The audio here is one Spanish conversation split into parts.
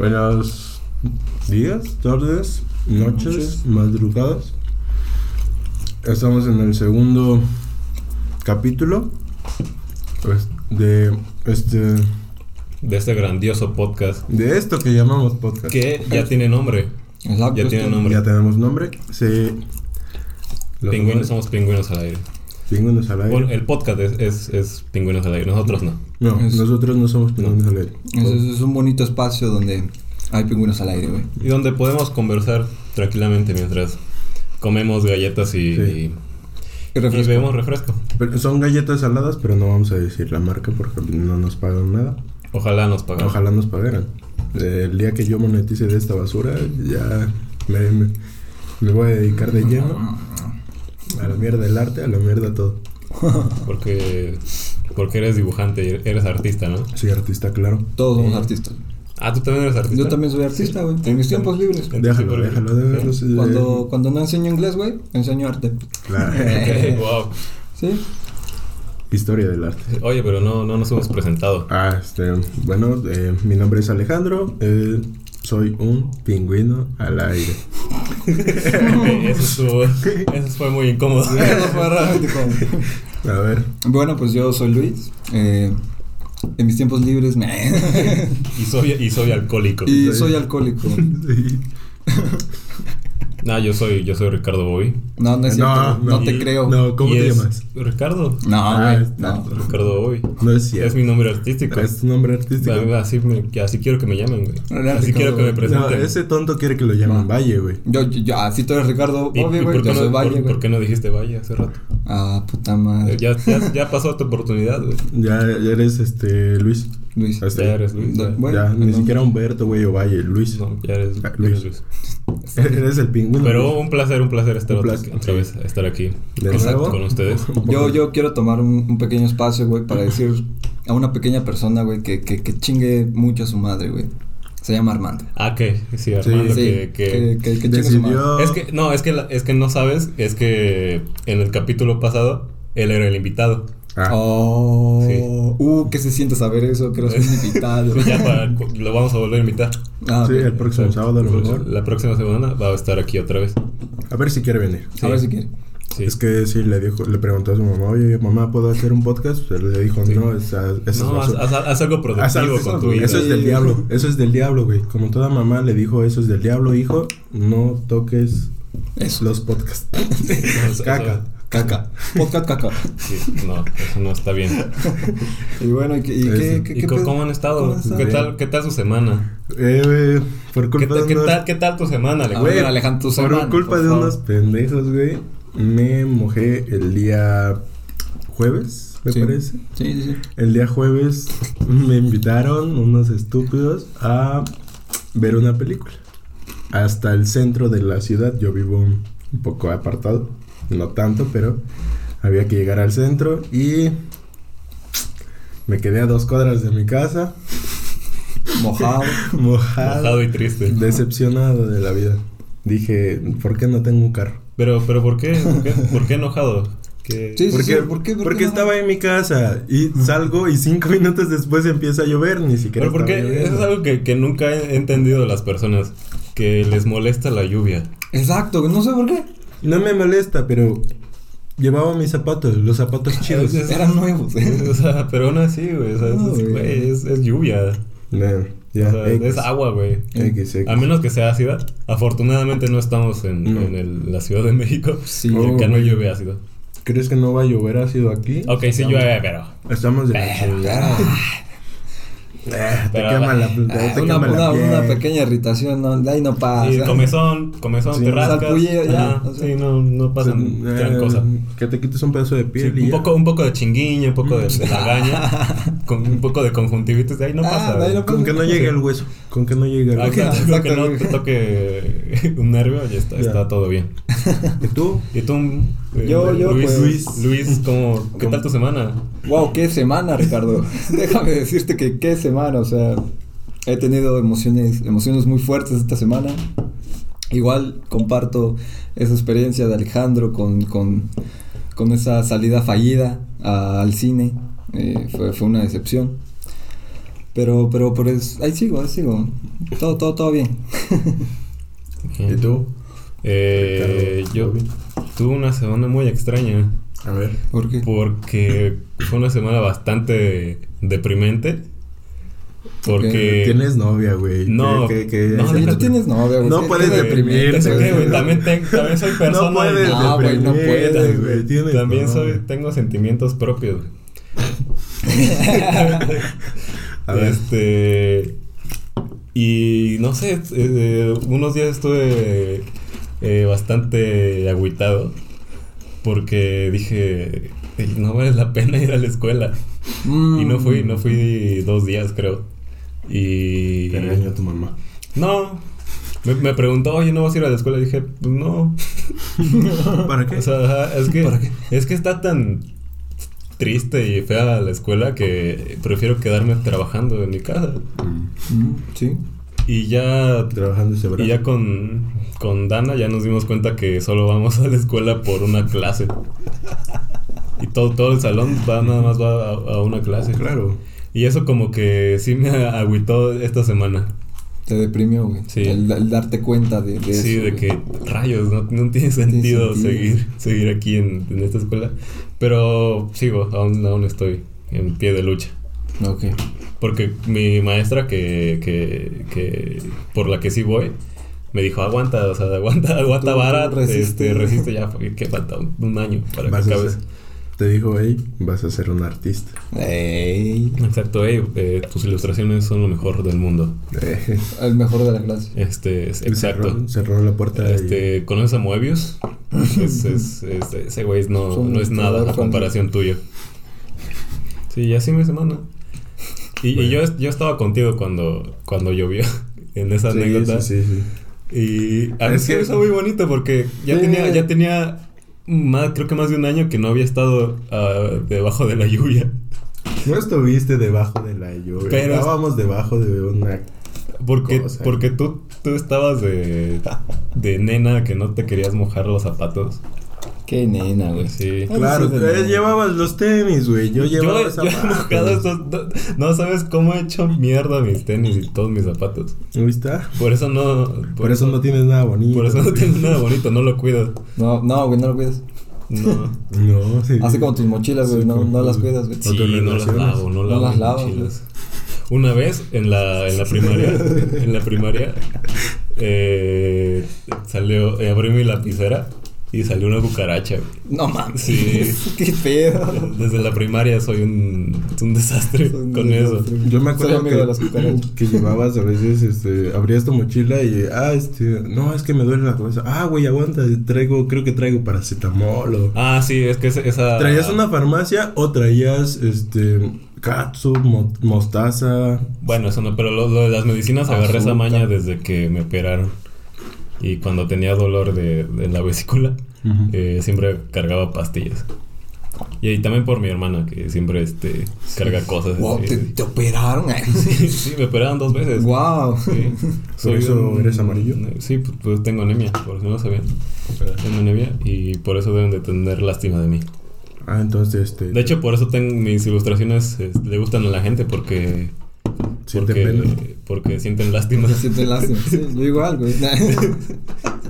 Buenos días, tardes, noches, Noches. madrugadas. Estamos en el segundo capítulo pues, de este de este grandioso podcast de esto que llamamos podcast. que ya tiene nombre. Exacto. Ya tiene nombre. Ya tenemos nombre. Los Pingüinos, somos pingüinos al aire. Pingüinos al aire. Bueno, el podcast es, es, es pingüinos al aire, nosotros no. no, es- nosotros no somos pingüinos al aire. Es, es- es un bonito espacio donde hay pingüinos al aire, güey. Y donde podemos conversar tranquilamente mientras comemos galletas y, Sí. y, Y y refresco. bebemos refresco. Pero son galletas saladas, pero no vamos a decir la marca porque no nos pagan nada. Ojalá nos pagaran. Ojalá nos pagaran. El día que yo monetice de esta basura, ya me, me- me voy a dedicar de lleno a la mierda del arte, a la mierda todo. Porque, porque eres dibujante y eres artista, ¿no? Soy artista, claro. Todos somos artistas. Ah, tú también eres artista. Yo también soy artista, güey. En mis tiempos libres. Déjalo, sí, déjalo, déjalo. sí, Cuando, cuando no enseño inglés, güey, enseño arte. Claro. Ok, wow. ¿Sí? Historia del arte. Oye, pero no, no nos hemos presentado. Ah, este, bueno, eh, mi nombre es Alejandro. eh, soy un pingüino al aire. eso, estuvo, eso fue muy incómodo. Eso fue realmente como- A ver, Bueno, pues yo soy Luis. eh, en mis tiempos libres me... Y soy, y soy alcohólico. y soy alcohólico. sí. No, yo soy, yo soy Ricardo Boy. No, no es No, cierto. No, no. te creo. no. ¿Cómo te llamas? Ricardo. No, Ah, güey. No. Ricardo Boy. no es cierto. Es mi nombre artístico. Es tu nombre artístico. Así, me- así quiero que me llamen, güey. Era Así quiero que me presenten. No, ese tonto quiere que lo llamen Va. Valle, güey. Yo, yo, yo- así tú eres Ricardo. ¿Y, Obvio, y güey. por, qué Yo no, soy por- Valle, güey. por qué no dijiste Valle hace rato? Ah, puta madre. Ya, ya, ya pasó tu oportunidad, güey. Ya, ya eres este Luis. Luis. Hasta Ya eres Luis. Bueno, ya, ni no. siquiera Humberto, güey, o Valle, Luis. No, ya eres, Ah, ya eres Luis. Luis. Eres el pingüino. Pero un placer, un placer estar Un otra, placer, otra sí. vez, estar aquí ¿De con, nuevo? con ustedes. Yo, yo quiero tomar un, un pequeño espacio, güey, para decir a una pequeña persona, güey, que, que, que chingue mucho a su madre, güey. Se llama Armando. Ah, que sí, Armando, Sí, que, que- que, que, que chingue a su madre. Decidió. Es que, no, es que, la- es que no sabes, es que en el capítulo pasado él era el invitado. Ah, Oh, Sí. uh, ¿qué se siente saber eso? Que eres un invitado. Pues ya para, lo vamos a volver a invitar. Ah, sí, ok. el próximo sábado a lo mejor. La próxima semana va a estar aquí otra vez. A ver si quiere venir. A ver si quiere. Sí. Es que sí, le dijo, le preguntó a su mamá, oye, mamá, ¿puedo hacer un podcast? Pues él le dijo, Sí. no, esa no, es haz, basura". haz- haz algo productivo Haz algo- con tu vida. Eso es del Sí. diablo, eso es del diablo, güey. Como toda mamá le dijo, eso es del diablo, hijo, no toques Eso. los podcasts. No, eso- Caca. Caca. Podcast caca. sí, no, eso no está bien. Y bueno, ¿y, qué- y qué, qué, ¿Y qué cómo han estado? ¿Qué tal, ¿Qué tal su semana? Eh, güey, por ¿Qué, culpa ta- de qué unos... tal, ¿Qué tal tu semana, A Alex? ver, Güey, Alejandro, tu por semana, culpa por de favor. unos pendejos, güey, me mojé el día jueves, me Sí. parece. Sí, sí, sí. El día jueves me invitaron unos estúpidos a ver una película. Hasta el centro de la ciudad. Yo vivo un poco apartado. No tanto, pero había que llegar al centro y me quedé a dos cuadras de mi casa. Mojado. Mojado. Mojado y triste. Decepcionado de la vida. Dije, ¿por qué no tengo un carro? Pero, pero ¿por qué? ¿Por qué, ¿Por qué enojado? ¿Qué- Sí, sí, Porque, sí, ¿por qué? ¿Por porque qué no? estaba en mi casa y salgo y cinco minutos después empieza a llover, ni siquiera Pero porque eso es algo que, que nunca he entendido de las personas. Que les molesta la lluvia. Exacto, no sé por qué. No me molesta, pero llevaba mis zapatos, los zapatos chidos. Eran nuevos. ¿eh? O sea, pero aún así, güey. O sea, No, es, güey. es, es lluvia. O sea, es agua, güey. X, X. A menos que sea ácida. Afortunadamente no estamos en, No. en el- la Ciudad de México. Sí. Oh, acá no llueve ácido. ¿Crees que no va a llover ácido aquí? Ok, sí llueve, pero. Estamos de Pero-. Eh, te quema la, Ah, te una, quema una, la piel. una pequeña irritación, no, de ahí no pasa. Sí, comezón, comezón, Sí, te rascas. salpullido, ya, Ajá, o sea. sí, no, no pasa Eh, gran cosa. Que te quites un pedazo de Sí, piel y un, ya. poco, un poco de chinguiña, un poco de, de lagaña, con un poco de conjuntivitis, de ahí no Ah, pasa. de ahí güey. no Con que no llegue el hueso. Con que no llegue el Ah, hueso. Exacto, que no te toque un nervio, ya está, Ya. está todo bien. ¿Y tú? ¿Y tú, eh, Yo- yo, Luis, pues- Luis, ¿cómo, ¿qué tal tu semana? Wow, qué semana, Ricardo. Déjame decirte que qué semana, o sea, he tenido emociones, emociones muy fuertes esta semana. Igual comparto esa experiencia de Alejandro con, con, con esa salida fallida a- al cine. Eh, fue, fue una decepción. Pero, pero, por eso, ahí sigo, ahí sigo. Todo, todo, todo bien. ¿Y tú? Eh, Ricardo, yo Bobby. Tuve una semana muy extraña. A ver. ¿Por qué? Porque fue una semana bastante deprimente. Porque. Tienes novia, güey. No, ¿Qué- qué- qué- no, tú tienes novia, güey. No puedes deprimirte, güey. güey, también, te- también soy persona. No puedes Ah, güey, no deprimir, puedes, güey. Tienes También soy, tengo sentimientos propios. A ver. Este. Y no sé, eh, unos días estuve eh, bastante agüitado porque dije, "Ey, no vale la pena ir a la escuela. Mm. Y no fui, no fui dos días, creo. Y. Te regañó tu mamá. No. Me, me preguntó, oye, ¿no vas a ir a la escuela? Y dije, pues no. ¿Para qué? O sea, es que, ¿Para qué? es que está tan triste y fea la escuela que prefiero quedarme trabajando en mi casa. Mm. Mm, sí. Y ya, Trabajando ese y ya con, con Dana ya nos dimos cuenta que solo vamos a la escuela por una clase. Y todo, todo el salón va, nada más va a, a una clase. Claro. Y eso como que sí me agüitó esta semana. Te deprimió, güey. Sí. El, el darte cuenta de, de sí, eso, de güey. que rayos, no, no tiene sentido, sentido. seguir, seguir aquí en, en esta escuela. Pero sigo, aún, aún estoy en pie de lucha. Ok. Porque mi maestra que, que, que por la que sí voy, me dijo, aguanta, o sea, aguanta, aguanta vara, resiste. este, resiste ya, porque que falta un, un año para Vas que acabes. ser- te dijo, hey, vas a ser un artista. Exacto, ey, eh, tus ilustraciones son lo mejor del mundo. Eh, El mejor de la clase. Este, es- exacto. Cerró, cerró la puerta. y- Este, ¿conoces a Moebius? Es- es- es- ese güey no, no es nada a comparación tuya. Sí, y así mi semana. Y, yo, yo estaba contigo cuando, cuando llovió en esa Sí, anécdota. sí, sí, sí. Y a mí Es que- muy bonito porque ya Sí. tenía, ya tenía más, creo que más de un año que no había estado ah, debajo de la lluvia. No estuviste debajo de la lluvia. Pero- Estábamos debajo de una. Porque, Cosa. porque tú, tú estabas de, de nena que no te querías mojar los zapatos. Qué nena, güey. Sí. Claro, sí. llevabas los tenis, güey. Yo Yo, llevaba yo he estos. No, no sabes cómo he hecho mierda mis tenis y todos mis zapatos. ¿Viste? Por eso no. Por, eso no tienes nada bonito. Por eso no tengo nada bonito, no lo cuido. No, no, güey, no lo cuidas. No. No, sí. Así como tus mochilas, güey, Sí, no, no las cuidas, güey. Sí, no las lavo, no No lavo las lavas, mochilas. Una vez en la, en la primaria, en la primaria, eh, salió, eh, abrí mi lapicera y salió una cucaracha. güey. No mames. Sí. Qué pedo. Desde la primaria soy un, un desastre Un con desastre. eso. Yo me acuerdo que, de las cucarachas. que llevabas a veces, este, abrías tu mochila y, ah, este, no, es que me duele la cabeza. Ah, güey, aguanta, traigo, creo que traigo paracetamol o... Ah, sí, es que esa... esa- ¿Traías una farmacia o traías, este, catsup, mo- mostaza? Bueno, eso no, pero lo, lo de las medicinas agarré esa maña desde que me operaron. Y cuando tenía dolor de, de la vesícula, eh, siempre cargaba pastillas. Y ahí también por mi hermana, que siempre este, carga cosas. Wow, te, te operaron. Sí, sí, me operaron dos veces. wow. Sí. ¿Por eso eres amarillo? Sí, pues, pues tengo anemia, por si no sabían. Tengo anemia y por eso deben de tener lástima de mí. Ah, entonces, este... De hecho, por eso tengo mis ilustraciones eh, le gustan a la gente porque Siente porque, pena. porque sienten lástima. Me siento lástima. Sí, yo igual, güey.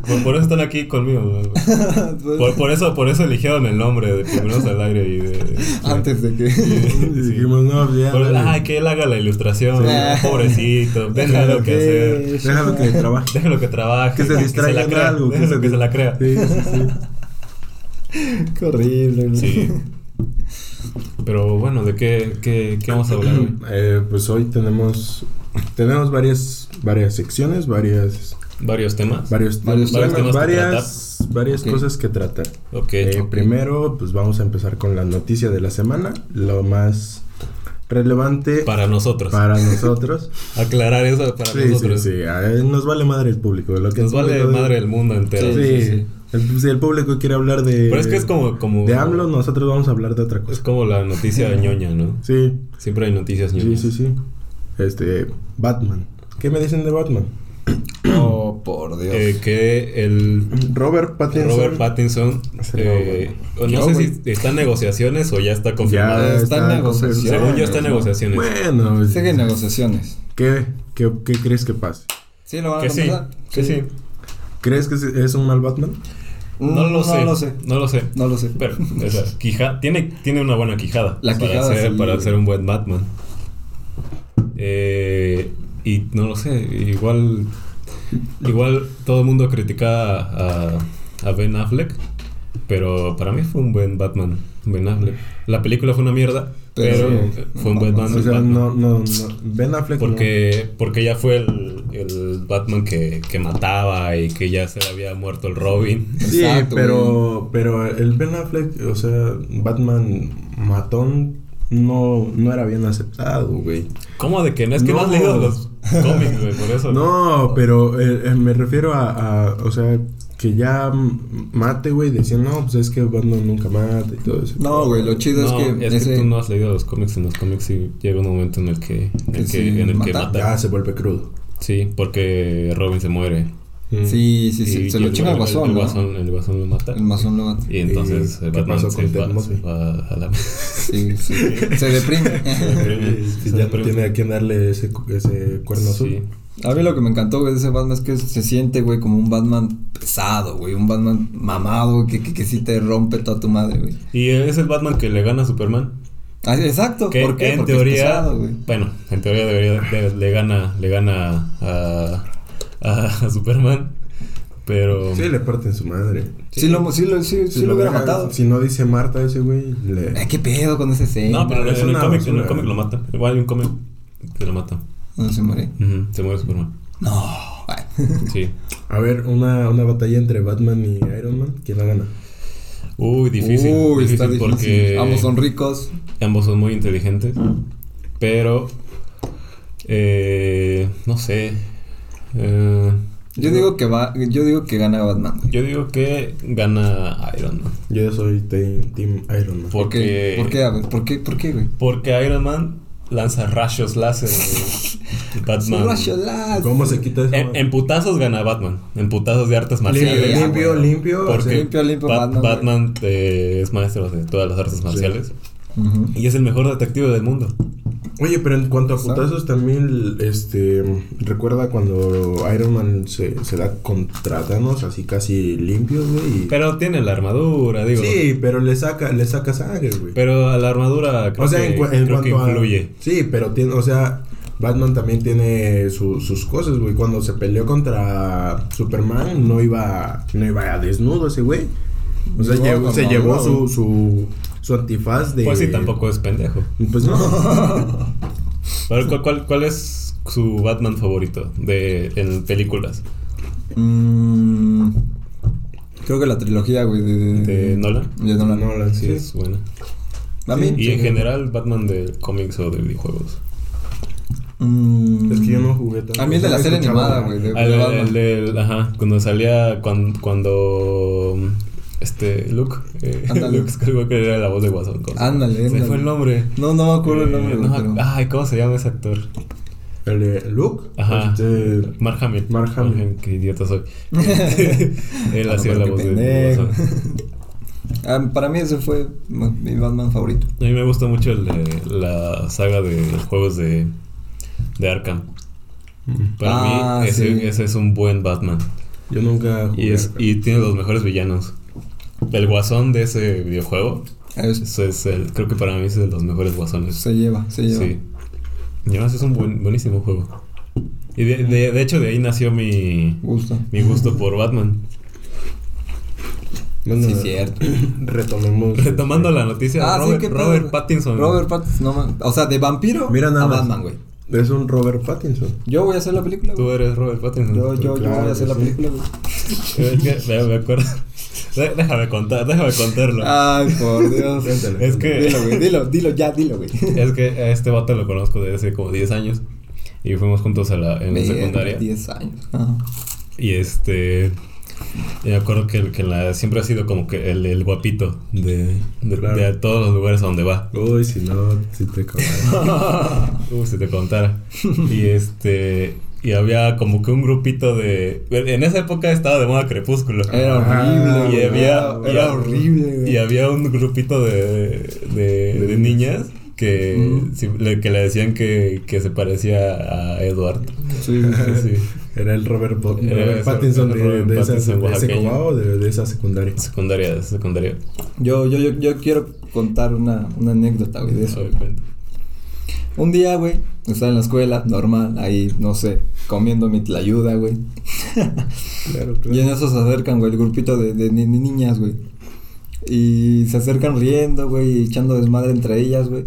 Por, por eso están aquí conmigo. ¿no? Por, por eso por eso eligieron el nombre de Primeros al Aire y de Antes de que. Y dijimos, no, ya, ay, que él haga la ilustración, Sí. pobrecito, déjalo que hacer. Déjalo que trabaje. Déjalo que trabaje, Que se distraiga en algo. déjalo que, se la crea. Sí, sí, sí. Qué horrible, güey. Sí. Pero bueno, ¿de qué, qué, qué vamos a hablar hoy? Eh, pues hoy tenemos tenemos varias varias secciones, varias Varios temas. varios, Varios temas, temas que varias varias cosas que tratar. Ok. Eh, Primero, pues vamos a empezar con la noticia de la semana, lo más relevante Para nosotros. para nosotros. Aclarar eso para sí, nosotros. sí, sí. A él nos vale madre el público. Lo que Nos vale madre el mundo entero. Sí, Sí, sí. El, si el público quiere hablar de. Pero es que es como, como De AMLO, nosotros vamos a hablar de otra es cosa. como la noticia ñoña, ¿no? Sí, Siempre hay noticias sí, ñoñas. sí, sí. Este, Batman. ¿Qué me dicen de Batman? Oh, por Dios. eh, que el Robert Pattinson. Robert Pattinson, Es eh, no sé si está en negociaciones o ya está Ya confirmado. está en negociaciones. Según yo está en negociaciones. Bueno, Sigue en negociaciones. ¿qué, qué, qué crees que pase? Sí, lo van a que sí, que sí. ¿Crees que es- es un mal Batman? No lo sé. No lo sé. No lo sé. No lo sé. Pero, o sea, quija- tiene, tiene una buena quijada. La para quijada, ser, sí, para ser un buen Batman. Eh, y no lo sé, igual. Igual todo el mundo critica a, a Ben Affleck. Pero para mí fue un buen Batman, Ben Affleck. La película fue una mierda, Pero pero, sí. fue un buen Batman. O sea, no, no. Ben Affleck. Porque, porque ya fue el, el Batman que, que mataba y que ya se le había muerto el Robin. Sí, Exacto, pero, pero el Ben Affleck, o sea, Batman matón no, no era bien aceptado, güey. ¿Cómo de que no? Es que no, No. has leído los cómics, güey, por eso. No, pero eh, eh, me refiero a, a, o sea, que ya mate, güey. Decían, no, pues es que Batman nunca mata y todo eso. No, güey, lo chido No, es que es ese... que tú no has leído los cómics. En los cómics sí llega un momento en el que, en el Que que, sí, en el que mata. mata. Ya se vuelve crudo. Sí, porque Robin se muere. Mm. Sí, sí, sí. Y- se y lo chinga el guasón, el ¿no? guasón, el guasón lo mata. El masón lo mata. Y entonces ¿Y Batman pasó se con va, se va a la... Sí, sí. Se deprime. Y ya no tiene a quien darle ese, ese cuerno azul. Sí. A mí lo que me encantó, güey, de ese Batman es que se siente, güey, como un Batman pesado, güey. Un Batman mamado, que, que, que sí te rompe toda tu madre, güey. Y es el Batman que le gana a Superman. Ah, exacto. Que ¿Por qué? en Porque teoría, pesado, bueno, en teoría debería, de- le gana, le gana a, a, a Superman, pero Sí, le parten su madre. Sí, lo, sí, lo, sí, sí Si lo hubiera matado. Si no dice Marta ese güey, le... Ay, ¿Qué pedo con ese escena? no, pero es en el cómic, en el cómic lo matan. Igual hay un cómic que lo mata. No se muere. Se muere Superman. No. Sí. A ver, una, una batalla entre Batman y Iron Man. ¿Quién la gana? Uy, difícil. Uy, difícil está difícil. porque Ambos son ricos. ambos son muy inteligentes, pero eh, no sé. Eh, Yo digo que va, yo digo que gana Batman. yo digo que gana Iron Man. Yo soy team, team Iron Man. Por- ¿Por qué? ¿Por qué? ¿por qué? ¿Por qué, güey? Porque Iron Man lanza rayos láser. Batman. Láser. ¿Cómo se quita eso? En, en putazos gana Batman. En putazos de artes limpio, marciales. Limpio, güey. limpio. Porque limpio, limpio Bat- Batman. Batman eh, es maestro de todas las artes marciales. Y es el mejor detective del mundo. Oye, pero en cuanto a putazos también, este, recuerda cuando Iron Man se, se da contra Thanos así casi limpios, güey. Pero tiene la armadura, digo. Sí, pero le saca, le saca sangre, güey. Pero a la armadura creo o sea, que, en, cu- en creo que cuanto a-. Sí, pero tiene, o sea, Batman también tiene su- sus cosas, güey. Cuando se peleó contra Superman, no iba, no iba a desnudo ese güey. O sea, No, llevó- se llevó su, su, su antifaz de... Pues sí, tampoco es pendejo. Pues no. Pero, ¿cuál, cuál, cuál es su Batman favorito de, en películas? Mm, creo que la trilogía, güey, de, de, ¿De Nolan? de Nolan. Nolan, Sí, sí. es buena. Y en general, Batman de cómics o de videojuegos. mm, Es que yo no jugué tanto. A mí el de la serie animada, güey. El, el ajá, cuando salía, cuando, cuando este, Luke, eh. Luke Skywalker era la voz de Guasón. Ándale, Se fue el nombre. No, no me acuerdo el Eh, nombre, no güey, me- pero- Ay, ¿cómo se llama ese actor? El de Luke. Ajá. Este, Mark Hamill. Mark Hamill. Qué idiota soy. Él Ah, hacía la voz de. Guasón. Ah, para mí ese fue mi Batman favorito. A mí me gusta mucho el de la saga de juegos de, de Arkham. Para Ah, mí, ese, sí. ese es un buen Batman. Yo nunca jugué. Y, es, y tiene los mejores villanos. El guasón de ese videojuego, Es- eso es el, creo que para mí es de los mejores guasones. se lleva, se lleva. Sí. Y además es un buen, buenísimo juego. Y de, de, de hecho de ahí nació mi, Gusto. mi gusto por Batman. Bueno, Sí, cierto. Retomemos. Retomando la noticia, Ah, Robert. Robert Pattinson. Robert Pattinson, no man- O sea, de vampiro Mira nada a más. Batman, güey. Es un Robert Pattinson. Yo voy a hacer la película, Tú güey. eres Robert Pattinson. Yo, yo, yo voy a hacer la película, güey. Me acuerdo. Déjame contar, déjame contarlo. Ay, por Dios. Cuéntale. es que Dilo, güey, dilo, dilo ya, dilo, güey. es que a este vato lo conozco desde hace como 10 años y fuimos juntos a la, en la secundaria. 10 años. Ajá. Y este. y me acuerdo que, el- que la, siempre ha sido como que el, el guapito de, de, Claro. de todos los lugares a donde va. Uy, si no, si te cago. Uh, si te contara. y este. Y había como que un grupito de... En esa época estaba de moda Crepúsculo. Era horrible, y había, Era, y horrible, güey. Y había un grupito de, de, de niñas que, le, que le decían que, que se parecía a Edward. Sí, sí, sí. Sí, Era el Robert, Bo- Era Robert ese Pattinson de, Robert de, esa, Pattinson de ese oaxaqueño. cobao, de, de esa secundaria. secundaria, secundaria. Yo, yo, yo, yo quiero contar una, una anécdota, güey, de eso. Ver. Un día, güey, estaba en la escuela, normal, ahí, no sé, comiendo mi tlayuda, güey. Claro, claro. Y en eso se acercan, güey, el grupito de, de ni- ni- niñas, güey. Y se acercan riendo, güey, echando desmadre entre ellas, güey.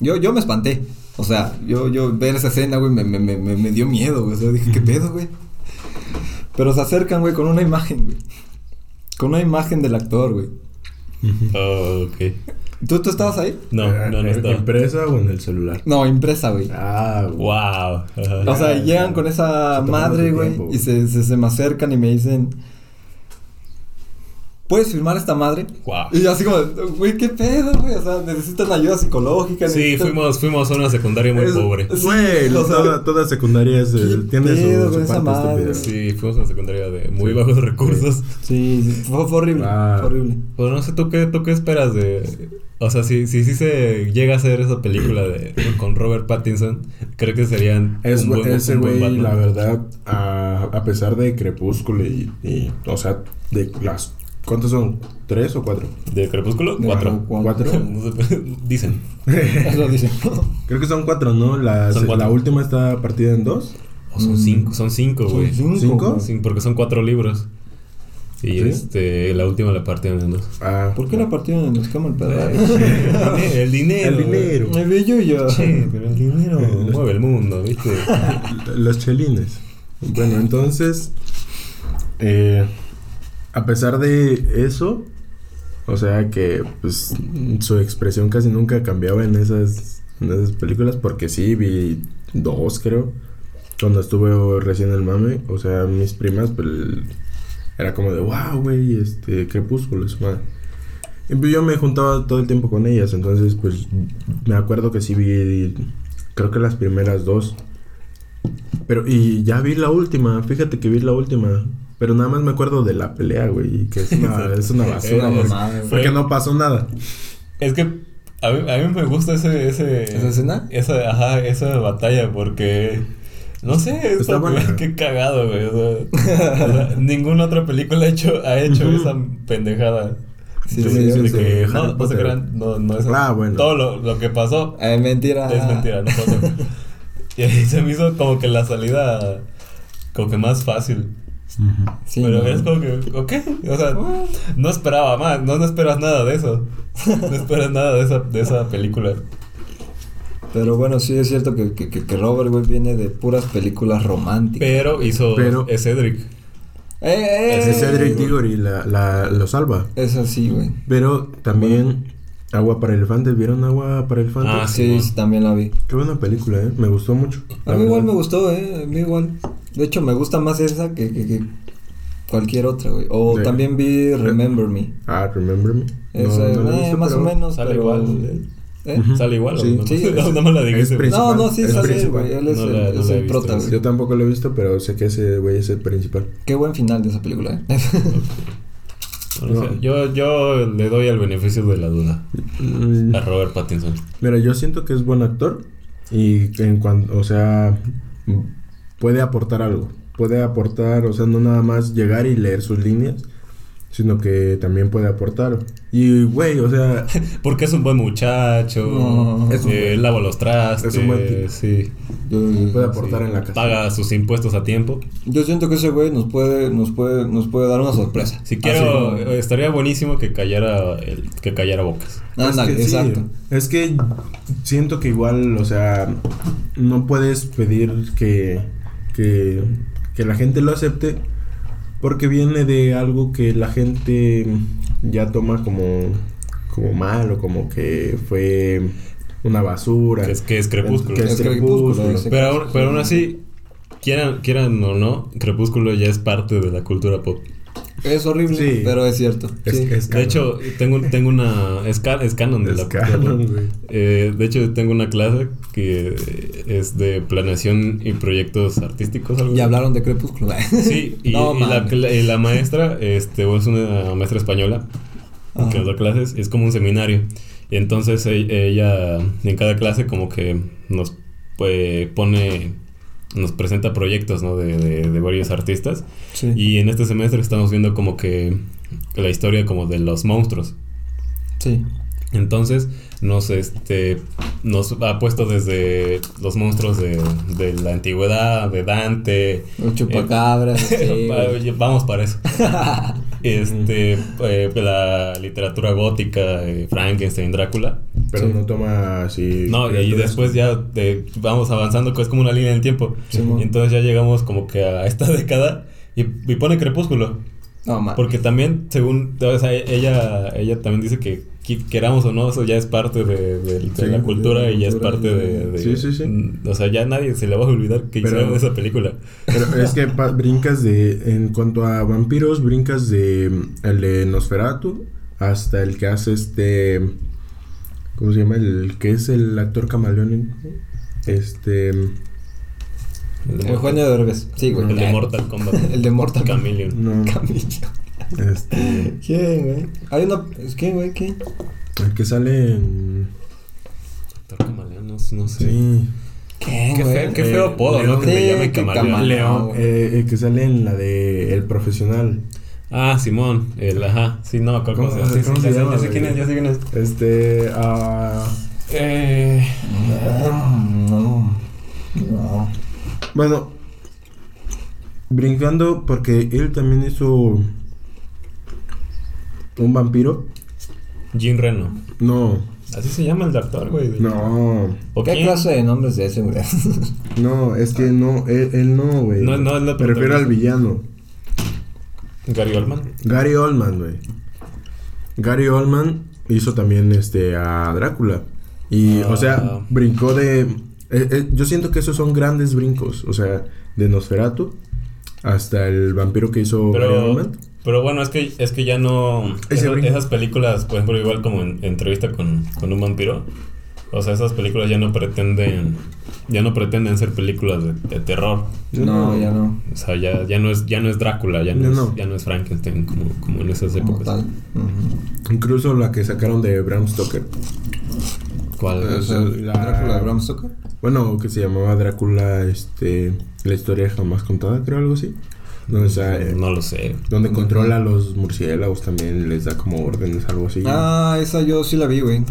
Yo, yo me espanté. O sea, yo, yo ver esa escena, güey, me, me, me, me dio miedo, güey. O sea, dije, ¿qué pedo, güey? Pero se acercan, güey, con una imagen, güey. Con una imagen del actor, güey. Oh, ok. ¿Tú, ¿Tú estabas ahí? No, Eh, no, no ¿en estaba. ¿Impresa o en el celular? No, impresa, güey. Ah, Wow. O sea, llegan con esa madre, güey, y se, se, se me acercan y me dicen, ¿puedes firmar esta madre? Wow. Y yo así como, güey, ¿qué pedo, güey? O sea, necesitan ayuda psicológica. Sí, necesitan- fuimos, fuimos a una secundaria muy Es- pobre. Sí, Güey, o sea, toda, toda secundaria es, ¿qué tiene su, pedo su con esa parte madre? estúpida. Sí, fuimos a una secundaria de muy Sí. bajos recursos. Sí, sí, fue, fue horrible, Ah. fue horrible. Pues no sé, ¿tú qué, tú qué esperas de...? O sea, si, si, si se llega a hacer esa película de con Robert Pattinson, creo que serían Es, un buen, ese un buen güey, la verdad, a, a pesar de Crepúsculo y, y, o sea, de las... ¿Cuántos son? ¿Tres o cuatro? ¿De Crepúsculo? De Cuatro. cuatro. Sé, Dicen. Eso dicen. Creo que son cuatro, ¿no? La, Son cuatro. la última está partida en dos. O son cinco, son cinco, güey. Son ¿Cinco? Sí, porque son cuatro libros. Y ¿Sí? este, la última la partieron en dos. Ah, ¿Por qué la partieron en los camas el pedazo? el dinero. El dinero. Me vi yo ya. Che, pero el dinero mueve el mundo, ¿viste? Los chelines. Bueno, entonces, eh, a pesar de eso, o sea que pues su expresión casi nunca cambiaba en esas, en esas películas, porque sí, vi dos creo, cuando estuve recién el mame, o sea, mis primas, pues era como de, wow, güey, este, crepúsculo, es madre. Y pues yo me juntaba todo el tiempo con ellas, entonces pues me acuerdo que sí vi, creo que las primeras dos. Pero, y ya vi la última, fíjate que vi la última. Pero nada más me acuerdo de la pelea, güey, y que es una, es una basura, mamada, güey. Porque no pasó nada. Es que a mí, a mí me gusta ese, ese... ¿Esa escena? Esa, ajá, esa batalla porque... No sé, es Está como buena. que cagado, güey. O sea, o sea, ninguna otra película ha hecho, ha hecho esa pendejada. Sí, De- sí, sí, que, sí. no, Harry no se Potter. crean, no, no es Ah, bueno. Todo lo, lo que pasó Eh, mentira. es mentira, no pasó. y ahí se me hizo como que la salida como que más fácil. Sí, Pero no. es como que, ok, o sea, no esperaba más, no, no esperas nada de eso. No esperas nada de esa, de esa película. Pero bueno, sí es cierto que, que, que- que Robert, güey, viene de puras películas románticas. Pero hizo Pero- es Cedric. ¡Eh, eh! Ese Cedric Diggory la, la, lo salva. Es así, güey. Pero también Agua para Elefantes. ¿Vieron Agua para Elefantes? Ah, Sí, sí, también la vi. Qué buena película, ¿eh? Me gustó mucho. A mí igual me gustó, eh. A mí igual. De hecho, me gusta más esa que, que, que cualquier otra, güey. O De- también vi Remember Me. Ah, Remember Me. Esa, No, no eh, visto, más o menos, Sale pero... igual. ¿Eh? ¿Sale igual Sí. o no? Sí, no, es- no me la. No, no, sí es sale, principal. güey. Él es No el, la- no es el prota, güey. Yo tampoco lo he visto, pero sé que ese güey es el principal. Qué buen final de esa película, eh. Yo, yo le doy el beneficio de la duda Mm, a Robert Pattinson. Mira, yo siento que es buen actor y que en cuanto, o sea, puede aportar algo. Puede aportar, o sea, no nada más llegar y leer sus líneas, sino que también puede aportar. Y, güey, o sea, Porque es un buen muchacho. No. Es un eh, buen- lava los trastes. es un buen tipo. Sí. Yo, puede aportar sí, en la casa. Paga sus impuestos a tiempo. yo siento que ese güey nos puede, nos puede, nos puede dar una sorpresa. Si quiero, Así como- eh, estaría buenísimo que callara, el, que callara bocas. Ándale, es que sí, exacto. es que siento que igual, o sea, no puedes pedir que, que, que la gente lo acepte porque viene de algo que la gente ya toma como, como malo, como que fue una basura. Que es, que es crepúsculo. Que es Es Crepúsculo. Pero, aún- pero aún así, quieran, quieran o no, Crepúsculo ya es parte de la cultura pop. Es horrible, Sí. pero es cierto. Es, sí. es De hecho, tengo, tengo una... Es, ca- es canon de Es la canon, güey. Eh, de hecho, tengo una clase que es de planeación y proyectos artísticos. algo Ya así. hablaron de Crepúsculo. Sí, y, No, y la, y la maestra este, es una maestra española Ajá. que nos da clases, es como un seminario. Y entonces e- ella en cada clase como que nos pues, pone, nos presenta proyectos ¿no? de, de- de varios artistas. Sí. Y en este semestre estamos viendo como que la historia como de los monstruos. Sí. Entonces nos este nos ha puesto desde los monstruos de, de la antigüedad, de Dante. Los chupacabras. sí, güey. Vamos para eso. este eh, la literatura gótica, eh, Frankenstein, Drácula. Pero Sí. no toma así. No, y después ya de- vamos avanzando, que es como una línea en el tiempo. Y entonces ya llegamos como que a esta década y, y pone Crepúsculo. No, man. Porque también, según, o sea, ella, ella también dice que queramos o no, eso ya es parte de, de- de Sí, la de cultura la y ya es parte de, de- Sí, sí, sí. mm, O sea, ya nadie se le va a olvidar que Pero- hicieron esa película. Pero es que pa- brincas de. En cuanto a vampiros, brincas de. El de Nosferatu hasta el que hace este. ¿Cómo se llama? El que es el actor camaleónico. Este. El de, Eugenio Derbez. Sí, güey. el de Mortal Kombat. El de Mortal Kombat. Chameleon. No. Este. ¿Quién, güey? Hay una. ¿Es quién, güey? ¿Quién? El que sale en. Actor Camaleón, no, no sé. Sí. ¿Quién, Qué güey? feo, qué feo Eh. ¿no? Que te llame Camaleón. Camaleón. Eh, el que sale en la de El Profesional. Ah, Simón. El, ajá. Sí, no, ¿cómo, ¿Cómo- se llama? Sí, cómo sí, se ya sé- llama, Ya sé quién es, ya sé quién es. Este. ah, Eh, No. No. bueno. Brincando porque él también hizo. Un vampiro. Jim Reno. No. Así se llama el actor, güey. No. ¿O ¿Qué quién? clase de nombres de ese, güey? No, es que no, él, él no, güey. No, no es la Me refiero al villano. Gary Oldman. Gary Oldman, güey. Gary Oldman hizo también este a Drácula. Y, Ah. o sea, brincó de. eh, eh, yo siento que esos son grandes brincos. O sea, de Nosferatu hasta el vampiro que hizo Gary Pero, Oldman. pero bueno, es que, es que ya no. Esas, esas películas, por ejemplo, igual como en entrevista con, con un vampiro. O sea, esas películas ya no pretenden. Ya no pretenden ser películas de, de terror. No, ya no. O sea, ya, ya no es, ya no es Drácula, ya no, Ya es, no. ya no es Frankenstein como, como en esas Como épocas. tal. Incluso la que sacaron de Bram Stoker. ¿Cuál? O sea, la- Drácula de Bram Stoker. Bueno, que se llamaba Drácula, este. La historia jamás contada, creo, algo así. Donde, sea, eh, no lo sé. donde controla a los murciélagos también, les da como órdenes, algo así. Ah, esa yo sí la vi, güey.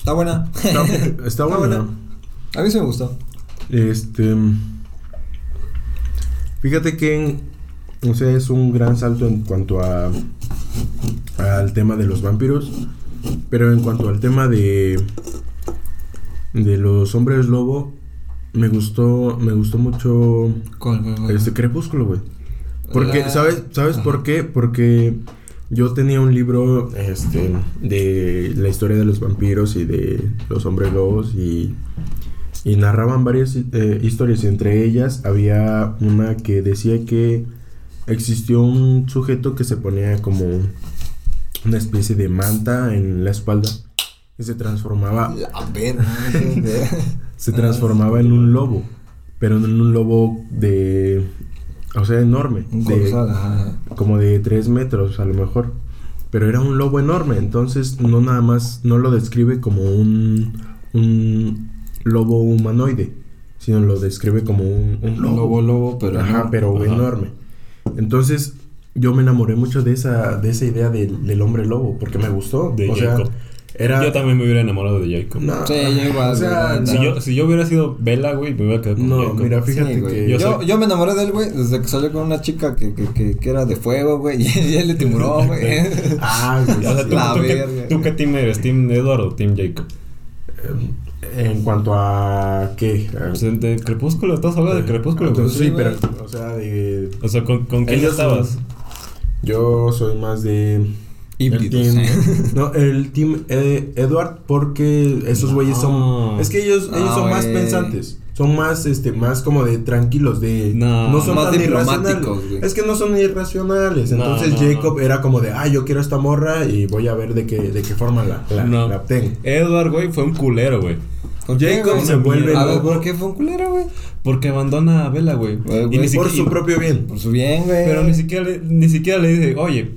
Está buena. Está, está buena. A mí sí me gustó. Este. Fíjate que. O sea, es un gran salto en cuanto a. al tema de los vampiros. Pero en cuanto al tema de. de los hombres lobo. Me gustó. Me gustó mucho. ¿Cuál, cuál, cuál? Este crepúsculo, güey. Porque, La- ¿sabes, ¿sabes Ajá. por qué? Porque yo tenía un libro este, de la historia de los vampiros y de los hombres lobos y, y narraban varias eh, historias. Entre ellas había una que decía que existió un sujeto que se ponía como una especie de manta en la espalda y se transformaba La verga. se transformaba en un lobo, pero en un lobo de, o sea, enorme, Un de- ajá. como de 3 metros a lo mejor, pero era un lobo enorme, entonces no nada más, no lo describe como un, un lobo humanoide, sino lo describe como un, un lobo. Lobo, lobo, pero. Ajá, no. pero Ajá. enorme. Entonces, yo me enamoré mucho de esa, de esa idea del, del hombre lobo, porque me gustó. De o Jacob. sea, era... Yo también me hubiera enamorado de Jacob. No, Sí, yo igual, O sea, güey, Si, no. yo, si yo hubiera sido Bella, güey, me hubiera quedado con No, Jacob. mira, fíjate Sí, güey. que... Yo Yo, soy- yo me enamoré de él, güey, desde que salió con una chica que, que, que, que era de fuego, güey, y él le timbró, güey. Ah, güey, O sea, ¿tú, La tú. ¿tú qué team eres? ¿Team Edward o Team Jacob? En cuanto a qué? Sea, de Crepúsculo, estás hablando de Crepúsculo. güey. Entonces, sí, Sí, pero, o sea, de... O sea, ¿con, con quién estabas? son- Yo soy más de... Híbridos. el team- no, el team eh, Edward porque esos güeyes son... No. Es que ellos, ellos No, son más pensantes. son más, este, más como de tranquilos, de... No, son más tan irracionales. Es que no son irracionales. No, Entonces no, Jacob no. era como de, ah, yo quiero esta morra y voy a ver de qué, de qué forma la, la, No. la obtengo. Edward, güey, fue un culero, güey. ¿Por qué, Jacob se vuelve A ver, ¿por qué fue un culero, güey? Porque abandona a Bella, güey. Y ni por siquiera- su propio bien. Por su bien, güey. Pero ni siquiera, le, ni siquiera le dice, oye,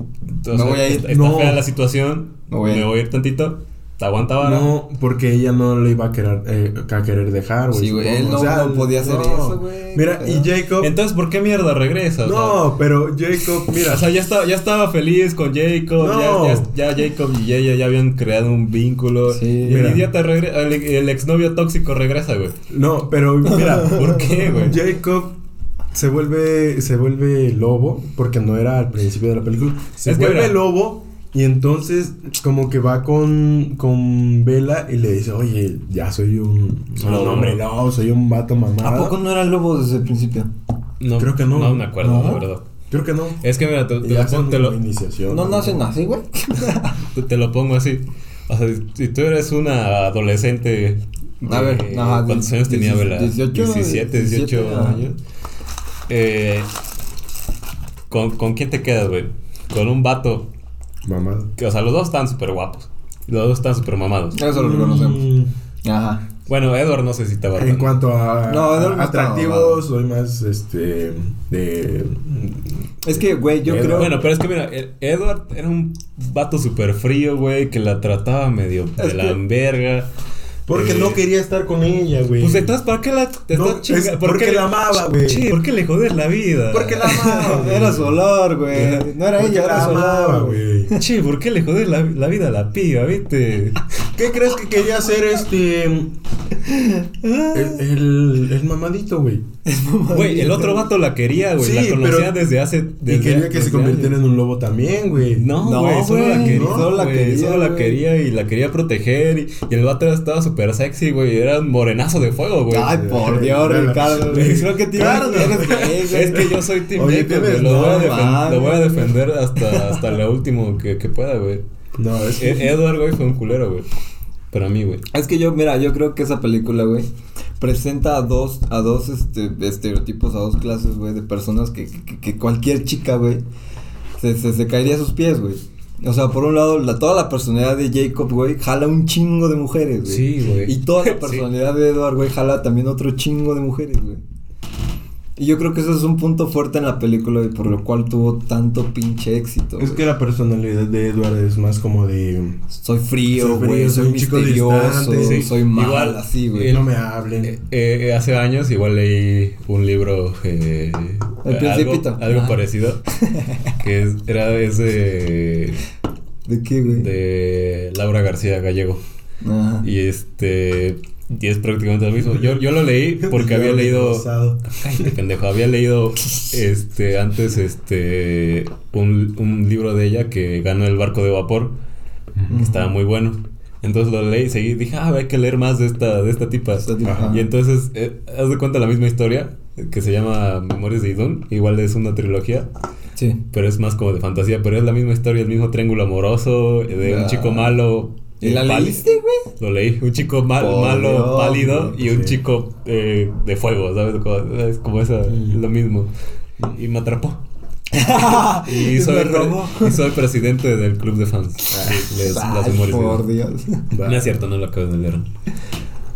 o Me voy a ir. Está, No. fea la situación, Me voy a ir. me voy a ir tantito, te aguanta vara. No, porque ella no le iba a querer, eh, a querer dejar, güey. Sí, güey, él no- no podía hacer eso, güey. Mira, y. Jacob... Entonces, ¿por qué mierda regresa? Sea, no, pero Jacob, mira... O sea, ya estaba, ya estaba feliz con Jacob. No. Ya, ya- ya Jacob y ella ya habían creado un vínculo. Sí. y el idiota regresa. El, el exnovio tóxico regresa, güey. No, pero mira, ¿Por qué, güey? Jacob se vuelve se vuelve lobo porque no era al principio de la película. Se Es vuelve lobo y entonces como que va con con Vela y le dice, "Oye, ya soy un, hombre lobo, soy un vato mamado." ¿A poco no era el lobo desde el principio? No, Creo que no. No me acuerdo, ¿No? la verdad. Creo que no. Es que mira, te, lo, hacen pon- te una lo- iniciación. No nacen así, güey. te- lo pongo así. O sea, si tú eres una adolescente. A ver, eh, ajá, ¿Cuántos años tenía Vela? 18, 17, 18 17, ajá. años. Eh, ¿con, ¿Con quién te quedas, güey? Con un vato. Mamado. Que, o sea, los dos están súper guapos. Los dos están súper mamados. Eso lo reconocemos. Mm, Ajá. Bueno, Edward no sé si En tan- cuanto a, No, Edward a no estaba atractivo, soy más este de Es que, güey, yo Edward. creo. Bueno, pero es que mira, Edward era un vato súper frío, güey, que la trataba medio de la verga. Porque Eh, no quería estar con ella, güey. Pues entonces, ¿para qué la te No, estás chinga- es ¿Por porque qué la amaba, güey. Sí, ¿por qué le jodes la vida? Porque la amaba. Era su olor, güey. No era Porque ella, la era su olor, güey. Che, ¿por qué le jodes la, la vida a la piba, viste? ¿Qué crees que quería hacer este el, el, el mamadito, güey? Güey, el otro vato la quería, güey. Sí, la conocía desde hace. Y desde- quería que se convirtiera en un lobo también, güey. No, No, güey, solo la quería. no, solo la quería, Solo la quería y la quería proteger. Y, y el vato estaba súper sexy, güey. Era un morenazo de fuego, güey. Ay, por Dios. Ricardo. güey. Creo que gay, güey. Es que yo soy Team Jacob, voy a no lo voy a defender hasta, hasta lo último que, que pueda, güey. No, es que E- Edward, güey, fue un culero, güey. Para mí, güey. Es que yo, mira, yo creo que esa película, güey, presenta a dos, a dos, este, estereotipos, a dos clases, güey, de personas que, que, que cualquier chica, güey, se, se, se caería a sus pies, güey. O sea, por un lado, la, toda la personalidad de Jacob, güey, jala un chingo de mujeres, güey. Sí, güey. Y toda la Sí. personalidad de Edward, güey, jala también otro chingo de mujeres, güey. Y yo creo que eso es un punto fuerte en la película y por lo cual tuvo tanto pinche éxito. es güey. que la personalidad de Edward es más como de Soy frío, Soy frío, güey, soy soy, un chico misterioso, distante. Sí, soy mal, igual, así, güey. el- no me hablen. Eh, eh, hace años igual leí un libro eh, El Principito. algo, algo parecido que es, era es de, ¿De qué, güey? de Laura García Gallego Ajá. y este y es prácticamente lo mismo yo, yo lo leí porque había leído. Cállate, pendejo. Había leído este antes este un, un libro de ella que ganó el barco de vapor, que estaba muy bueno. Entonces lo leí y seguí, dije, ah, hay que leer más de esta, de esta tipa. Esta tipa. Ajá. Y entonces, eh, haz de cuenta la misma historia, que se llama Memorias de Idun, igual es una trilogía, Sí. pero es más como de fantasía, pero es la misma historia, el mismo triángulo amoroso, de un Ah. chico malo. ¿Y la pálido. leíste, güey? Lo leí, un chico mal- malo, Dios, pálido güey. y un Sí. chico eh, de fuego, ¿sabes? Como, es como esa, Mm. lo mismo. Y me atrapó. y, soy robó. y soy presidente del club de fans. Sí, les- las Ay, por Dios. No es cierto, no lo acabo de leer.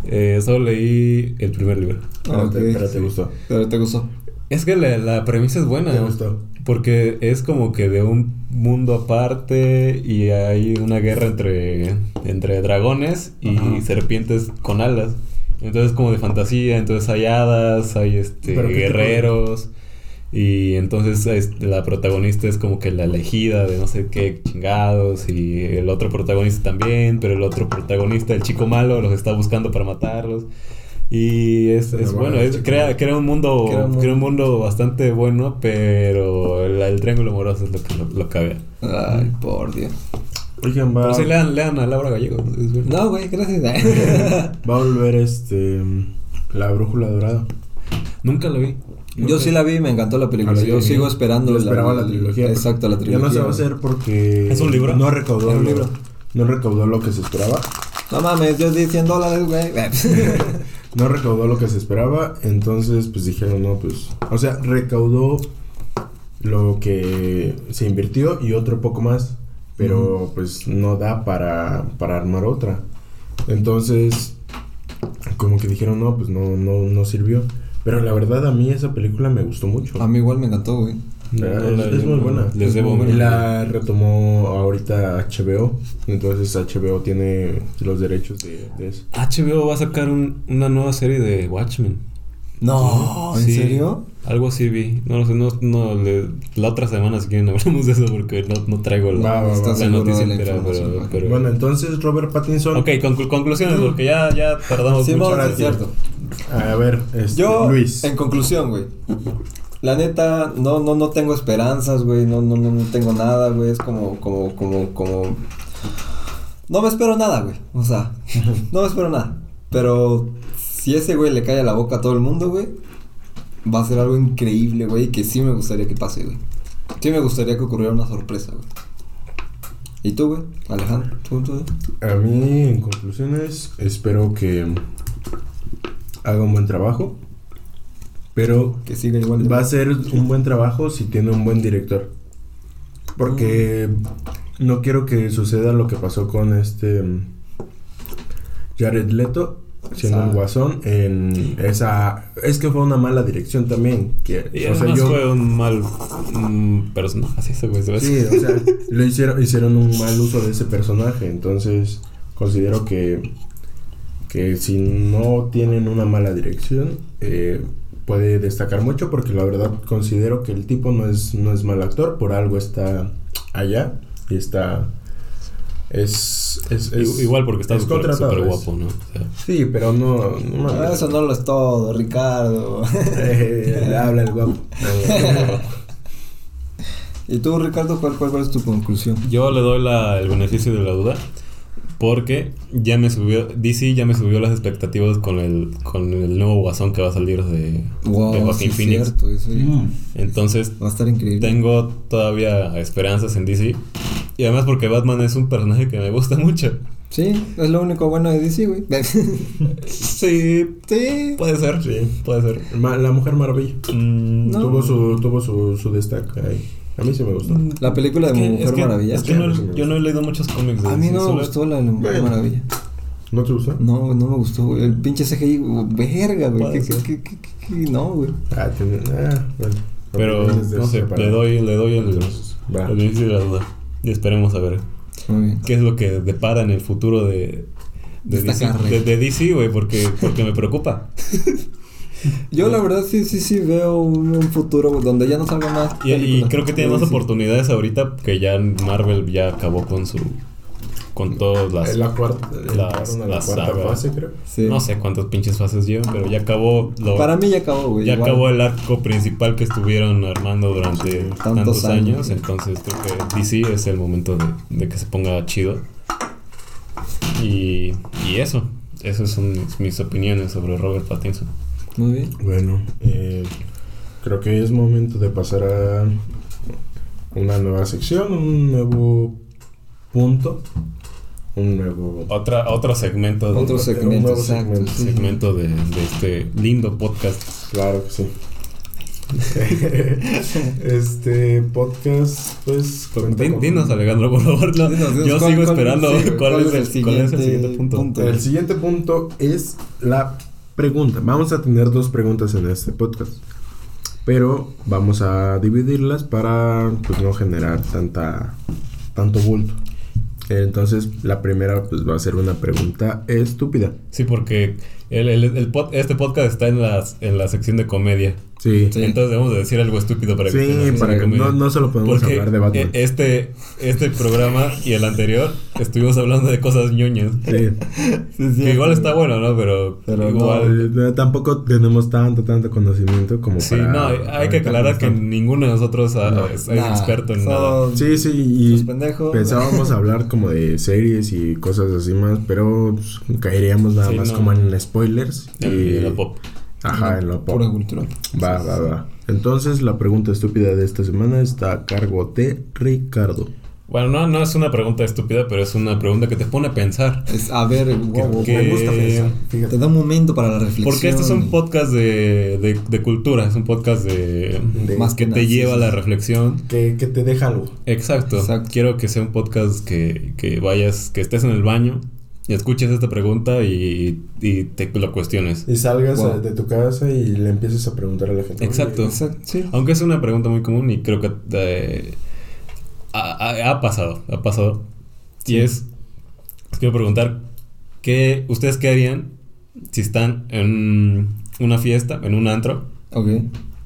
Eh, solo leí el primer libro. Pero, Ok, te, pero te gustó. Pero te gustó. Es que la, la premisa es buena. Te gustó. Porque es como que de un mundo aparte y hay una guerra entre, entre dragones y Ajá. serpientes con alas. Entonces como de fantasía, entonces hay hadas, hay este ¿Pero qué tipo de- guerreros y entonces es- la protagonista es como que la elegida de no sé qué chingados y el otro protagonista también, pero el otro protagonista, el chico malo, los está buscando para matarlos. Y es, es bueno, es- crea, un mundo, Crea un crea un mundo bastante bueno, pero el, el triángulo amoroso es lo que lo, lo. Ay, por Dios. Oigan, va, Pero sí, lean, lean a Laura Gallego. No, güey, gracias. va a volver este la brújula dorada. Nunca lo vi. Yo sí la vi y me encantó la película. Yo sigo esperando. Yo esperaba la, trilogía. Exacto, la trilogía. Ya no se va a hacer porque ¿Es un libro? No recaudó Es un lo- libro. No recaudó lo que se esperaba. No mames, yo di 100 dólares, güey. no recaudó lo que se esperaba, entonces pues dijeron, no, pues, o sea, recaudó lo que se invirtió y otro poco más, pero pues no da para, para armar otra. Entonces, como que dijeron, no, pues no, no, no sirvió. Pero la verdad a mí esa película me gustó mucho. A mí igual me encantó, güey. No, Ah, no es, es muy buena. les Es debo. Y la retomó ahorita HBO. Entonces HBO tiene los derechos de, de eso. HBO va a sacar un- una nueva serie de Watchmen. No, ¿en Sí, serio? Algo así vi. No lo sé, no, no, le- la otra semana si quieren hablamos de eso porque no, no traigo la, Va, va, la noticia la entera. Pero, pero- Bueno, entonces Robert Pattinson. ok, conclu- conclusiones porque ya, ya tardamos Sí, mucho. ahora es sí. cierto. A ver, este, Yo, Luis. en conclusión, güey. La neta, no, no, no tengo esperanzas, güey. No, no, no, no tengo nada, güey. Es como, como, como, como. No me espero nada, güey. O sea, no me espero nada. Pero si ese güey le cae a la boca a todo el mundo, güey, va a ser algo increíble, güey. Que sí me gustaría que pase, güey. Sí me gustaría que ocurriera una sorpresa, güey. ¿Y tú, güey? Alejandro, ¿tú, tú? A mí, en conclusiones, espero que haga un buen trabajo. Pero Que siga igual de va a ser un buen trabajo si tiene un buen director. Porque no quiero que suceda lo que pasó con este mm, Jared Leto siendo el guasón en esa es que fue una mala dirección también que Y o sea, yo- fue un mal mm, personaje. Sí, o sea, lo hicieron, hicieron un mal uso de ese personaje. Entonces, considero que, que si no tienen una mala dirección, eh, puede destacar mucho porque la verdad considero que el tipo no es, no es mal actor, por algo está allá y está... Es, es, es- Igual porque está es súper es- guapo, ¿no? O sea, Sí, pero no... Eso no lo es todo, Ricardo. Eh, habla el guapo. ¿Y tú, Ricardo, cuál, cuál, cuál es tu conclusión? Yo le doy la- el beneficio de la duda porque ya me subió, DC ya me subió las expectativas con el, con el nuevo guasón que va a salir de, de Wow, sí Joaquin es Phoenix. cierto, eso Mm. Entonces va a estar increíble. tengo todavía esperanzas en DC. Y además porque Batman es un personaje que me gusta mucho. Sí, es lo único bueno de DC, güey. Sí, sí. puede ser. Sí. Puede ser. Ma- La Mujer Maravilla. Mm, No. Tuvo su, tuvo su, su destaque ahí. A mí sí me gustó. La película de Es que- Mujer es que- Maravilla. Es que no, yo no he leído muchos cómics de A mí no me gustó la de Mujer Bueno. Maravilla. ¿No te gustó? No, no me gustó, güey. El pinche CGI, verga, güey. ¿Qué, qué, qué, qué, qué- no, güey. Ah, tiene- ah, bueno. Pero no sé, separado. le doy, le doy el, el beneficio de la duda. Y esperemos a ver Muy bien. qué es lo que depara en el futuro de, de, De esta DC, de, de DC, güey, porque, porque me preocupa. Yo, la verdad, sí, sí, sí veo un, un futuro donde ya no salga más. Y, creo que tiene más oportunidades ahorita que ya Marvel ya acabó con su con todas las Es la cuarta, las- la las cuarta fase, creo. Sí. no sé cuántas pinches fases llevan, pero ya acabó lo, Para mí ya acabó, güey. ya igual. acabó el arco principal que estuvieron armando durante tantos, años, años. entonces creo que DC es el momento de, de que se ponga chido. Y, y eso, esas son mis, mis opiniones sobre Robert Pattinson. Muy bien. Bueno, eh, creo que es momento de pasar a una nueva sección, un nuevo punto, un nuevo... Otra, otro segmento de, Otro un segmento, nuevo exacto. segmento. sí. segmento de, de este lindo podcast. Claro que sí. este podcast, pues... Din- Dinos, Alejandro, por favor. no, Dinos, dinos, yo ¿cuál- sigo cuál- esperando sí, cuál, es el, cuál es el siguiente punto. El siguiente punto es la pregunta. Vamos a tener dos preguntas en este podcast. Pero vamos a dividirlas para pues, no generar tanta tanto bulto. Entonces, la primera pues va a ser una pregunta estúpida. Sí, porque el, el- el pod- este podcast está en, las, en la sección de comedia. Sí. Sí. Entonces debemos de decir algo estúpido para que Sí, para que no, no solo podemos Porque hablar de Batman. e- este, este programa y el anterior estuvimos hablando de cosas ñoñas. Sí. Que igual está bueno, ¿no? Pero, Pero igual. No, eh, tampoco tenemos tanto, tanto conocimiento como sí, para... no, hay, hay que aclarar que ninguno de nosotros No. es, es Nah, experto en nada. Sí, sí, y pensábamos hablar como de series y cosas así más, pero pues, caeríamos nada Sí, más no. como en spoilers. Y en la pop. Ajá, en la pop. Pura cultura. Va, va, va. Entonces, la pregunta estúpida de esta semana está a cargo de Ricardo. Bueno, no, no es una pregunta estúpida, pero es una pregunta que te pone a pensar. Es, a ver, wow, wow, que- Me gusta pensar. Te da un momento para la reflexión. Porque este es un podcast de, de, de cultura, es un podcast de, De- Más que que te sí, lleva a la reflexión. Que, que te deja algo. Exacto. Exacto. Quiero que sea un podcast que, que vayas, que estés en el baño escuches esta pregunta y, y te lo cuestiones. Y salgas Wow. de tu casa y le empieces a preguntar a la gente. Exacto. "Oye, Exacto, sí. Aunque es una pregunta muy común y creo que eh, ha, ha- ha pasado, ha pasado. Y es, les quiero preguntar, ¿qué, ¿ustedes qué harían si están en una fiesta, en un antro, Ok.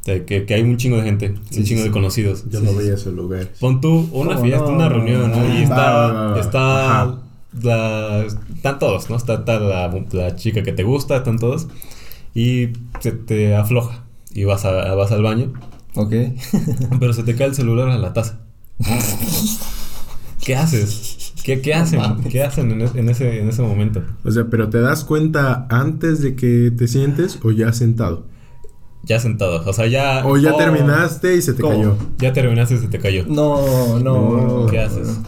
que, que hay un chingo de gente, Sí, un sí, chingo sí. de conocidos? Yo Sí, no sí, voy a sí. ese lugar. Pon tú una ¿Cómo fiesta, no? una reunión, ¿no? Y está, está Ajá. La, están todos, ¿no? Está, está la, la chica que te gusta, están todos, y se te afloja y vas, a, vas al baño, Ok. pero se te cae el celular a la taza. ¿Qué haces? ¿Qué, qué hacen? ¿Qué hacen en, en ese, en ese momento? O sea, pero ¿te das cuenta antes de que te sientes o ya sentado? Ya sentados, o sea, ya... O ya oh, terminaste y se te ¿Cómo? cayó. Ya terminaste y se te cayó. No, no. No. ¿Qué haces?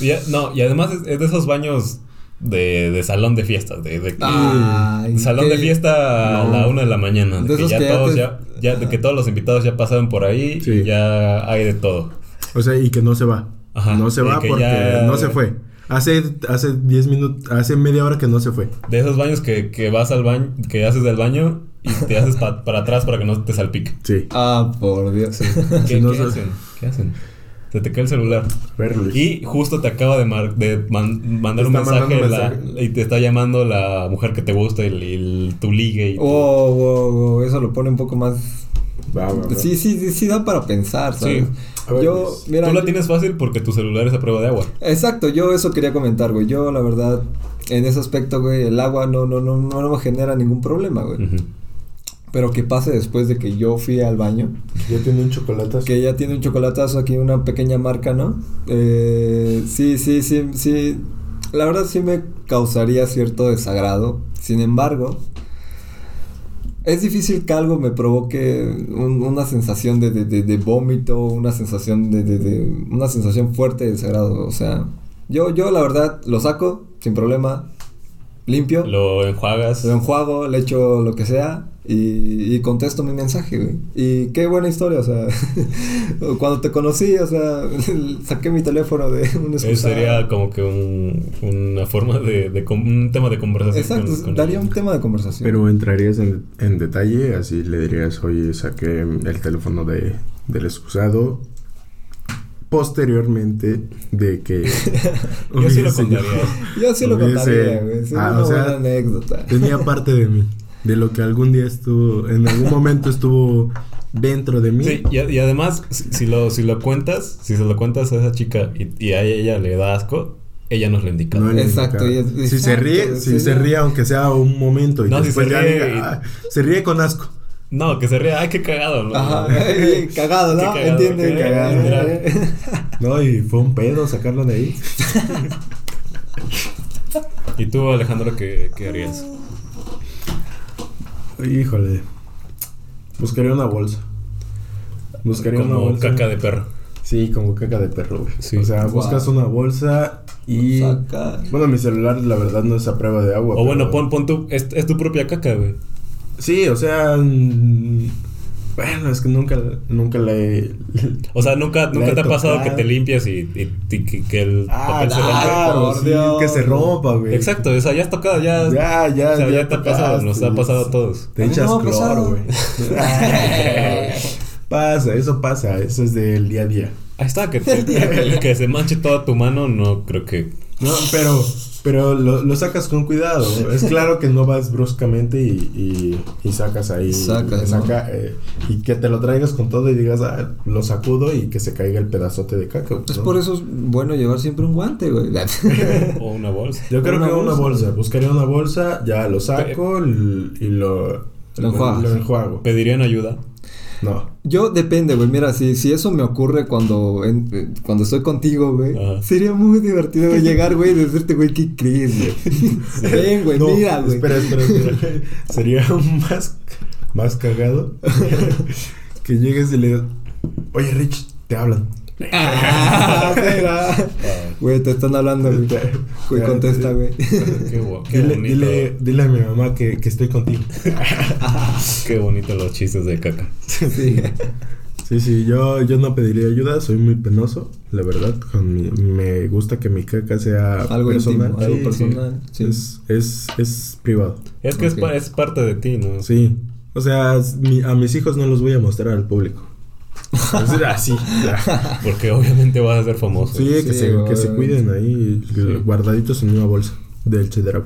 Ya- no, y además es, es de esos baños de, de salón de fiestas, de, de- Ay, salón de fiesta a No. la una de la mañana, de, De que ya que todos ya, ya- de que todos los invitados ya pasaron por ahí Sí. y ya hay de todo. O sea, y que no se va. Ajá, no se y va que porque ya- no se fue. Hace, hace 10 minutos, hace media hora que no se fue. De esos baños que, que vas al baño, que haces del baño y te haces pa- para atrás para que no te salpique. Sí. Ah, por Dios. ¿Qué, Si no qué se- hacen? ¿Qué hacen? Se te cae el celular. Y justo te acaba de, mar- de man- mandar un mensaje, la- y te está llamando la mujer que te gusta y, y tu ligue. Y Wow, wow, wow. Eso lo pone un poco más. Va, va, va. Sí, sí, sí, sí da para pensar, ¿sabes? Sí. Ver, yo, mira. Tú la yo- tienes fácil porque tu celular es a prueba de agua. Exacto, yo eso quería comentar, güey. Yo, la verdad, en ese aspecto, güey, el agua no, no, no, no me genera ningún problema, güey. Ujú. Pero que pase después de que yo fui al baño, Ya tiene un chocolate. que ya tiene un chocolatazo aquí, una pequeña marca, ¿no? Eh, sí, sí, sí, sí. La verdad sí me causaría cierto desagrado. Sin embargo, es difícil que algo me provoque un- una sensación de, de, de- de vómito, una sensación de, de- de- una sensación fuerte de desagrado. O sea, yo, yo la verdad lo saco sin problema, limpio, lo, Lo enjuagas. enjuago, le echo lo que sea y, y contesto mi mensaje, güey. Y qué buena historia, o sea, cuando te conocí, o sea, saqué mi teléfono de un Eso sería como que un, una forma de, un tema de conversación. Exacto, con- con daría un tema de conversación. Pero entrarías en, en detalle, así le dirías, oye, saqué el teléfono de, del excusado. Posteriormente de que... Yo sí lo contaría. Yo sí lo contaría, güey. Ah, una o sea, buena anécdota. Tenía parte de mí, de lo que algún día estuvo, en algún momento estuvo dentro de mí. Sí, y, y además, si, si lo, si lo cuentas, si se lo cuentas a esa chica y, y a ella le da asco, ella nos lo indica. No le Exacto, indica. si se ríe, si sí, se ríe aunque sea un momento y No, si después se ya ríe diga, y- "Ah", se ríe con asco. No, que se ría, ay, qué cagado, ¿no? Ajá, eh, cagado, ¿no? Qué cagado, Entiende, qué cagado. cagado. No, y fue un pedo sacarlo de ahí. ¿Y tú, Alejandro, qué, qué harías? Híjole. Buscaría una bolsa. Buscaría una Como bolsa. caca de perro. Sí, como caca de perro, güey. Sí. O sea, Wow. buscas una bolsa y. Saca. Bueno, mi celular, la verdad, no es a prueba de agua. O bueno, pon, pon tu, es, es tu propia caca, güey. Sí, o sea. mm, Bueno, es que nunca, nunca le. O sea, nunca, nunca te ha pasado que te limpias y, y- y que, que el papel se claro, sí, Dios. que se rompa, güey. Exacto, o sea, ya has tocado, ya. Ya, ya, o sea, ya, te ha pasado, nos ha pasado a todos. Te echas no cloro, güey. pasa, eso pasa, eso es del día a día. Ahí está, que, te- que se manche toda tu mano, no creo que. No, pero, pero lo, lo sacas con cuidado. Es claro que no vas bruscamente y, y, y sacas ahí. Sacas, ¿no? saca, eh, y que te lo traigas con todo y digas, ah, lo sacudo y que se caiga el pedazote de caca. Es por eso es bueno llevar siempre un guante, güey. O una bolsa. Yo creo Una que una bolsa. Buscaría una bolsa, ya lo saco y lo, Lo lo enjuago. ¿Pedirían ayuda? No. Yo depende, güey. Mira, si, si eso me ocurre cuando, en- eh, cuando estoy contigo, güey, Ajá. sería muy divertido güey, llegar, güey, y decirte, güey, ¿qué crees, güey? Ven, güey, No, mira, güey. Espera, espera, espera. Sería más, más cagado que llegues y le digas, oye, Rich, te hablan. Ah. Güey, te están hablando, güey. Güey, contesta, güey. Qué, bo- qué Dile, bonito. dile, dile a mi mamá que, que estoy contigo. Qué bonito los chistes de caca. Sí. Sí, sí, yo, yo no pediría ayuda, soy muy penoso, la verdad. Con mi- me gusta que mi caca sea Algo personal. íntimo, algo Sí, personal. Sí. Es, es, es privado. Es que es, Ok. pa- es parte de ti, ¿no? Sí. O sea, mi- a mis hijos no los voy a mostrar al público. Así. ya. Porque obviamente vas a ser famoso. Sí, que, Sí, se, que se cuiden ahí, Sí. guardaditos en una bolsa del cheddar.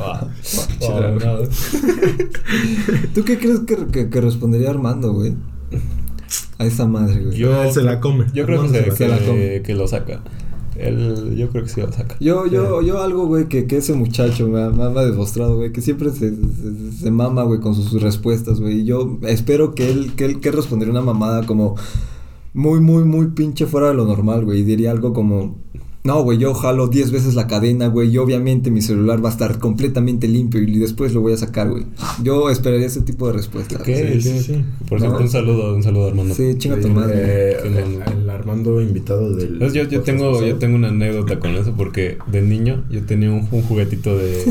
Ah, Chidra, ah, no. ¿Tú qué crees que, que, que respondería Armando, güey? A esa madre, güey. Yo- Él se la come. Yo creo que, se, se la que- come. que lo saca. Él, yo creo que sí lo saca. Yo, yo, yo algo, güey, que, que ese muchacho me ha, me ha- demostrado, güey, que siempre se, se, se mama, güey, con sus, respuestas, güey. Y yo espero que él, que él, que respondería una mamada como muy, muy, muy pinche fuera de lo normal, güey. Y diría algo como, no, güey, yo jalo 10 veces la cadena, güey, y obviamente mi celular va a estar completamente limpio y después lo voy a sacar, güey. Yo esperaría ese tipo de respuesta. ¿Qué? Sí, sí, sí. Por No. cierto, un saludo, un saludo, Armando. Sí, chinga tu madre. eh, no- el, el Armando invitado del. Entonces, yo, yo tengo pasado. yo tengo una anécdota con eso porque de niño yo tenía un, un juguetito de,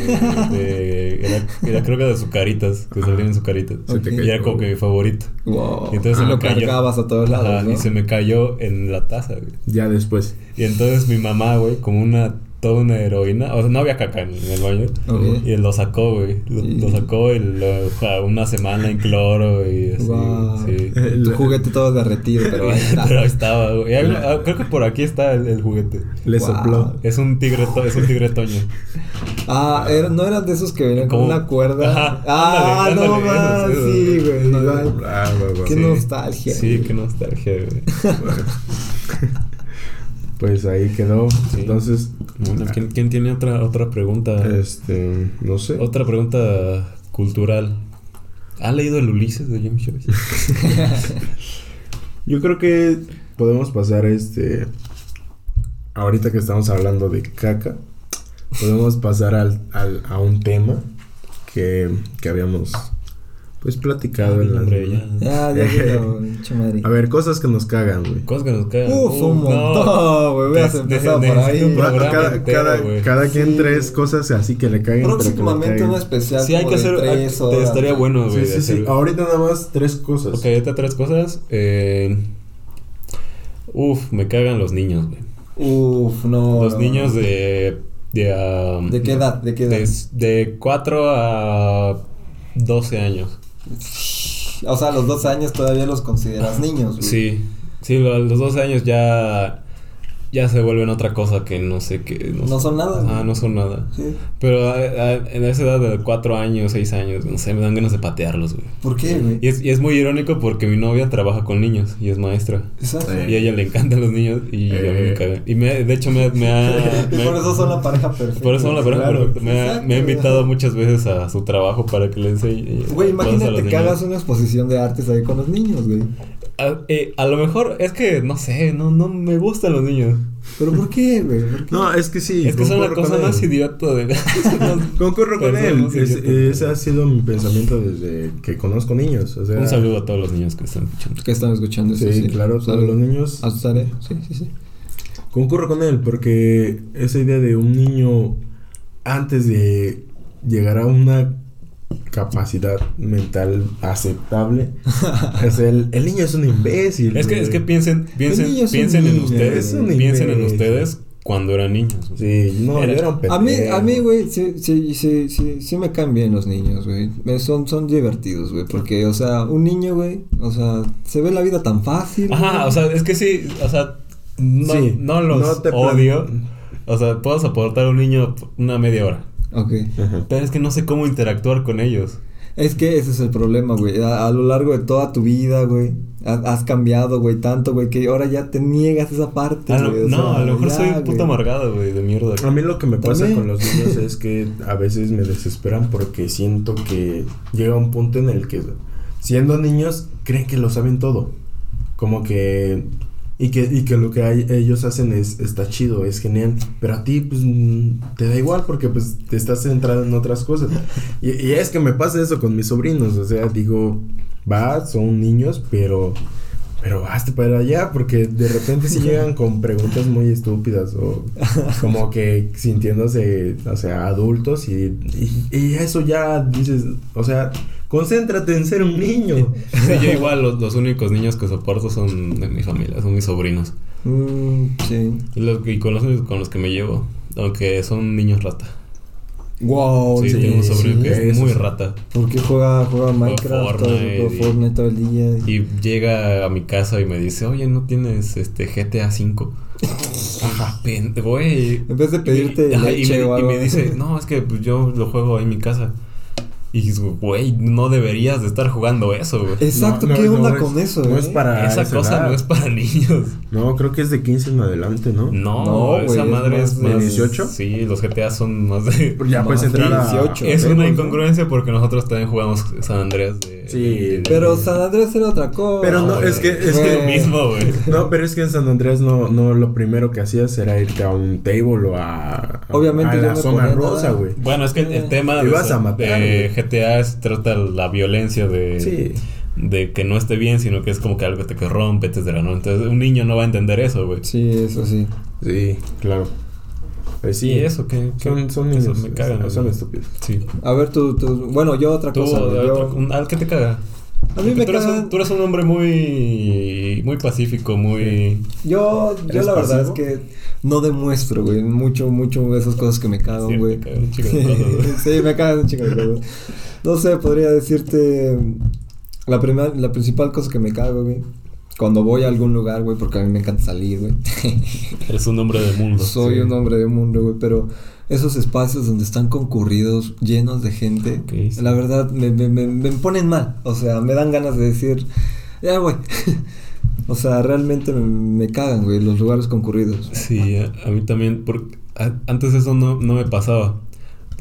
de- era, era creo que de azucaritas que salían en azucaritas y era como que mi favorito Wow. Y entonces se lo cayó. cargabas a todos lados, Ajá, ¿no? y se me cayó en la taza güey. Ya después. Y entonces mi mamá güey como una toda una heroína o sea no había caca en, el baño Ok. y lo sacó güey lo, Y- lo sacó y lo ja, una semana en cloro y así Wow. sí Tu juguete todo derretido, pero ahí está. pero estaba güey ah, creo que por aquí está el, el juguete Le Wow. sopló. es un tigre to- es un tigre toño Ah, era- no eran de esos que venían con una cuerda. Ajá, ah, ándale, no más, sí, güey. Ah, va, va. Qué Sí. nostalgia. Sí, qué nostalgia, güey. Pues ahí quedó. Sí. Entonces, Bueno, ¿quién, quién tiene otra, otra pregunta? este, no sé. Otra pregunta cultural. ¿Ha leído el Ulises de James Joyce? Yo creo que podemos pasar este. Ahorita que estamos hablando de caca, podemos pasar al, al- a un tema que, que habíamos pues platicado en las. Hombre, ya. Ya, ya, madre. A ver, cosas que nos cagan, güey. Cosas que nos cagan. Uf, un no. montón, güey. Des- empezado des- por ahí. programa Cada, entero, cada, güey. cada quien Sí. tres cosas así que le le Próximamente caguen. un especial. Sí, hay que hacer. te estaría bueno, güey. Sí, sí, sí. Ahorita nada más tres cosas. Ok, ahorita tres cosas. Eh, uf, me cagan los niños, güey. Uf, no. Los niños de. ¿De, um, ¿De qué edad? ¿De qué edad? De, de 4 a 12 años. O sea, a los dos años todavía los consideras niños, güey. Sí, sí, a los 12 años ya. Ya se vuelven otra cosa que no sé qué. No son nada, Ah, no son nada. Sí. Pero a- a- en esa edad de 4 años, 6 años, no sé, me dan ganas de patearlos, güey. ¿Por qué, güey? Y es, y es muy irónico porque mi novia trabaja con niños y es maestra. Exacto. Eh. Y a ella le encantan los niños y a mí me Eh. cagan. Y me, de hecho me, me ha... Y me- por eso son la pareja perfecta. por eso son la pareja Claro. perfecta. Me, ha, Exacto, me ha invitado muchas veces a su trabajo para que le enseñe. Güey, imagínate que niños. hagas una exposición de artes ahí con los niños, güey. A, eh, a lo mejor es que, no sé, no, no me gustan los niños. ¿Pero por qué. No, es que sí. es que son la concurro cosa con más él. idiota de... Concurro con él. Es- ese ha sido mi pensamiento desde que conozco niños. O sea, Un saludo a todos los niños que están escuchando. ¿Qué están escuchando Sí, eso? claro, todos Salud. los niños. Asustaré. Sí, sí, sí. Concurro con él porque esa idea de un niño antes de llegar a una capacidad mental aceptable, es el, el niño es un imbécil. Es que, es que piensen, piensen, piensen en niño, ustedes, piensen en ustedes cuando eran niños. Sí, no, Era- yo era un A mí, a mí, güey, sí, sí, sí, sí, sí me caen bien los niños, güey. Son, son divertidos, güey. Porque, o sea, un niño, güey, o sea, se ve la vida tan fácil. Ajá, o sea, es que sí, o sea, no, Sí, no los no te plan- odio. O sea, puedo soportar a un niño una media hora. Ok. Ajá. Pero es que no sé cómo interactuar con ellos. Es que ese es el problema, güey. A, a lo largo de toda tu vida, güey, ha- has cambiado, güey, tanto, güey, que ahora ya te niegas esa parte, A güey, no, sea, a lo mejor ya, soy un puto güey. amargado, güey, de mierda. A mí lo que me pasa También. con los niños es que a veces me desesperan porque siento que llega un punto en el que siendo niños creen que lo saben todo. Como que y que y que lo que hay- ellos hacen es está chido, es genial, pero a ti pues mm, te da igual porque pues te estás centrado en otras cosas. Y, y es que me pasa eso con mis sobrinos, o sea, digo, va, son niños, pero pero basta para allá, porque de repente sí llegan con preguntas muy estúpidas o como que sintiéndose, o sea, adultos y, y, y eso ya dices, o sea, concéntrate en ser un niño. Sí, yo igual los, los únicos niños que soporto son de mi familia, son mis sobrinos. Mm, sí. Y, los- y con los únicos con los que me llevo, aunque son niños rata. Wow, sí, sí, tengo un sobrino sí. que es muy rata. Porque juega, juega Minecraft, todo, Fortnite juega y- Fortnite todo el día. Y llega a mi casa y me dice, oye, ¿no tienes este GTA V? Ajá, güey. En vez de pedirte Y- me, o y me dice, no, es que pues, yo lo juego ahí en mi casa. Y digo, güey, no deberías de estar jugando eso, güey. Exacto, No, no, ¿qué no onda es- con eso? No eh? es para Esa esa cosa edad. no es para niños. No, creo que es de 15 en adelante, ¿no? No, No, esa madre es más más... de 18. Sí, los GTA son más de... Pues ya puedes Más entrar a 18. Es una ¿no? incongruencia porque nosotros también jugamos San Andreas de... Sí, de- Pero San Andrés era otra cosa. Pero no, es que- es que- lo mismo, güey. No, pero es que en San Andrés no, no lo primero que hacías era irte a un table o a, Obviamente a yo la no zona ponía rosa, güey. Bueno, es que el, tema Te de, ibas a matar. GTA es- trata la violencia de, Sí. de que no esté bien, sino que es como que algo te que rompe, etcétera, ¿no? Entonces un niño no va a entender eso, güey. Sí, eso sí. Sí, claro. Pues sí, ¿Y eso qué? qué- Son, son eso niños, me cagan. son estúpidos. Sí. A ver, tú, tú bueno, yo otra Tú, cosa. yo- otra- un- ¿al qué te caga? A mí me tú, eres un, tú eres un hombre muy muy pacífico, muy Yo, yo ¿Eres la verdad es que no demuestro, güey, mucho, mucho de esas cosas que me cagan, güey. sí, me cagan un chico de cosas. No sé, podría decirte la primera, la principal cosa que me cago, güey. Cuando voy a algún lugar, güey, porque a mí me encanta salir, güey. eres un hombre del mundo. Soy Sí. un hombre de mundo, güey, pero esos espacios donde están concurridos, llenos de gente, sí. la verdad me, me, me, me ponen mal. O sea, me dan ganas de decir, ya, güey. o sea, realmente me, me cagan, güey, los lugares concurridos. Sí, a, a mí también, porque a- antes eso no, no me pasaba.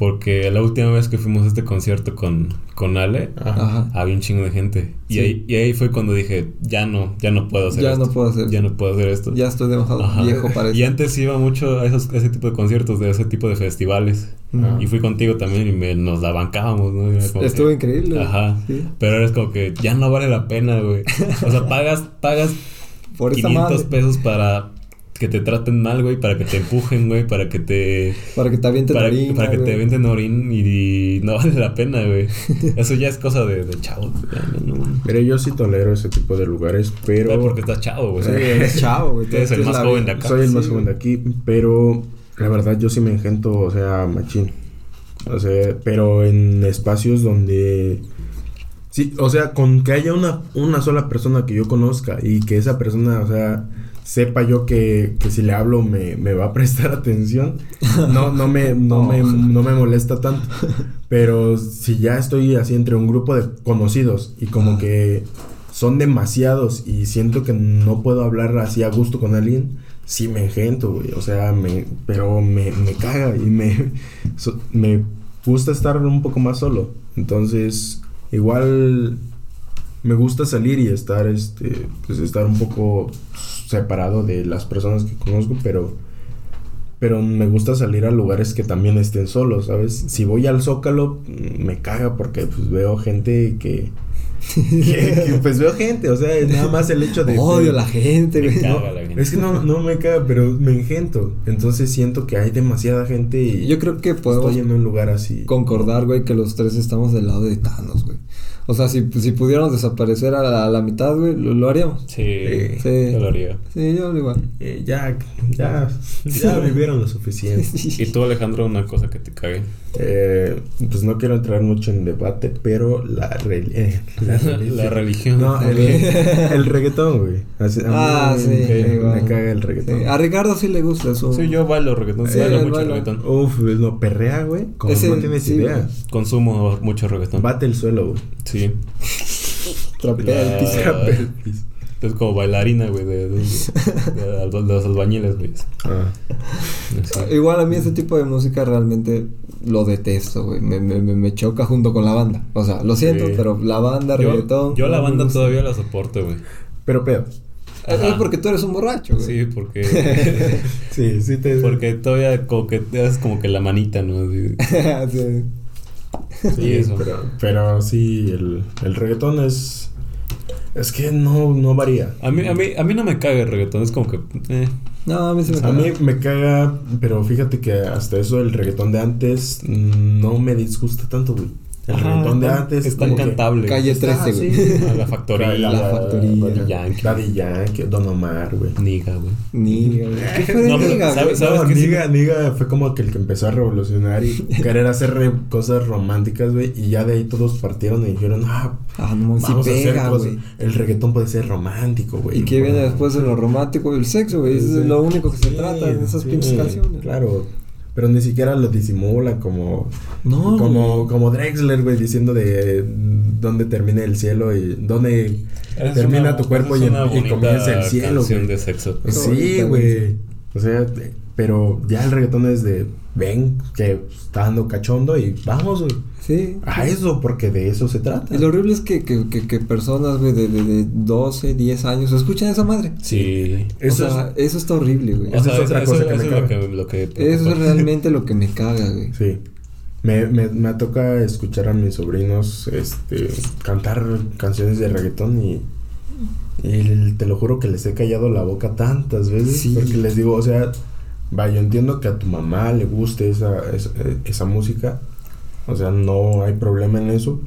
Porque la última vez que fuimos a este concierto con, con Ale, Ajá. había un chingo de gente. Y, ahí, y ahí fue cuando dije, ya no, ya no puedo hacer Ya esto. no puedo hacer Ya no puedo hacer esto. Ya estoy demasiado Ajá. viejo para Y eso. antes iba mucho a, esos, a ese tipo de conciertos, de ese tipo de festivales. Ujú. Y fui contigo también y me, nos la bancábamos, ¿no? Estuvo que- increíble. güey. Ajá. Sí. Pero eres como que ya no vale la pena, güey. O sea, pagas, pagas Por esa 500 madre. pesos para que te traten mal, güey, para que te empujen, güey, para que te... Para que te avienten Para, orina, para que te avienten orín y, no vale la pena, güey. Eso ya es cosa de, de no, no. Mire, yo sí tolero ese tipo de lugares, pero... Pero porque estás chavo, güey. Sí, eres chavo, güey. Eres el más la joven de acá. Soy el más Sí, joven de aquí, pero la verdad yo sí me engento, o sea, machín. O sea, pero en espacios donde... Sí, o sea, con que haya una, una sola persona que yo conozca y que esa persona, o sea, sepa yo que, que si le hablo me, me va a prestar atención, no, no, me, no. Me, no me molesta tanto. Pero si ya estoy así entre un grupo de conocidos y como que son demasiados y siento que no puedo hablar así a gusto con alguien, sí me engento, güey. O sea, me, pero me, me caga y me, so- me gusta estar un poco más solo. Entonces, igual me gusta salir y estar, este, pues estar un poco separado de las personas que conozco, pero, pero me gusta salir a lugares que también estén solos, ¿sabes? Si voy al Zócalo, mm, me caga porque pues veo gente que, que- que, pues veo gente, o sea, nada más el hecho de... Odio de- a la gente, Me caga No, la gente. es que no, no me caga, pero me engento. Entonces siento que hay demasiada gente y Yo creo que podemos estoy en un lugar así. concordar, güey, que los tres estamos del lado de Thanos, güey. O sea, si, si pudiéramos desaparecer a la, a la mitad, güey, lo, lo haríamos. Sí, Sí. yo lo haría. Sí, yo igual. Eh, ya, ya, ya vivieron lo suficiente. ¿Y tú, Alejandro, una cosa que te cague? Eh, pues no quiero entrar mucho en debate, pero la, re- eh, la religión. La religión. No, el, el reggaetón, güey. Así- a mí Ah, sí, me, caga el reggaetón. Sí, A Ricardo sí le gusta eso. Sí, yo bailo reggaetón. Sí, bailo mucho reggaetón. Uf, no, perrea, güey. Como Ese- no tienes sí, idea. Consumo mucho reggaetón. Bate el suelo, güey. Sí. Trapea el piso. Trapea el piso. Es como bailarina, güey, de, de- de- de los albañiles, güey. Ah. Sí. Igual a mí ese tipo de música realmente lo detesto, güey. Me, me, me, me choca junto con la banda. O sea, lo siento, Sí. pero la banda, Yo, reggaetón. yo la banda todavía la soporto, güey. Pero pedo. Es Ajá. porque tú eres un borracho, güey. Sí, porque... Sí, sí te... porque todavía como que te das como que la manita, ¿no? Así- sí. Sí, eso. Pero, pero sí, el, el reggaetón es... Es que no, no varía. A mí, a, mí, a mí no me caga el reggaetón, es como que... eh. No, a mí se me A caga. mí me caga, pero fíjate que hasta eso el reggaetón de antes no me disgusta tanto, güey. El Ajá, reggaetón de antes es tan que- cantable. Calle Está 13, güey. así. A la factoría. La factoría. Daddy Yankee. Daddy Yankee, Don Omar, güey. Niga, güey. Niga, güey. ¿Qué fue No, Niga, ¿sabes- güey? sabes no, qué sí? Niga, Niga fue como que el que empezó a revolucionar y querer hacer re- cosas románticas, güey. Y ya de ahí todos partieron y dijeron, ah, Ah, no, sí vamos a hacer pega, cosas. güey. El reggaetón puede ser romántico, güey. ¿Y qué viene después de lo romántico? El sexo, güey. Sí. es lo único que se Sí, trata en esas sí, pinches canciones. Claro. Pero ni siquiera lo disimulan como. No, como, como Drexler, güey, diciendo de dónde termina el cielo y dónde Es termina una- tu cuerpo y, y comienza el cielo, canción güey. de sexo. Sí, güey. O sea, pero ya el reggaetón es de ven que está dando cachondo y vamos, güey. Sí. A eso, porque de eso se trata. Y lo horrible es que, que, que, que personas, güey, de, de, de 12, 10 años escuchan esa madre. Sí. Eso o sea, eso está horrible, güey. O Esa sea, es eso, otra eso- cosa que eso me es lo caga. que, lo que Eso es realmente lo que me caga, güey. Sí. Me, me, me toca escuchar a mis sobrinos este, cantar canciones de reggaetón y, y te lo juro que les he callado la boca tantas veces. Sí. Porque les digo, o sea, va, yo entiendo que a tu mamá le guste esa, esa, esa música. O sea, no hay problema en eso.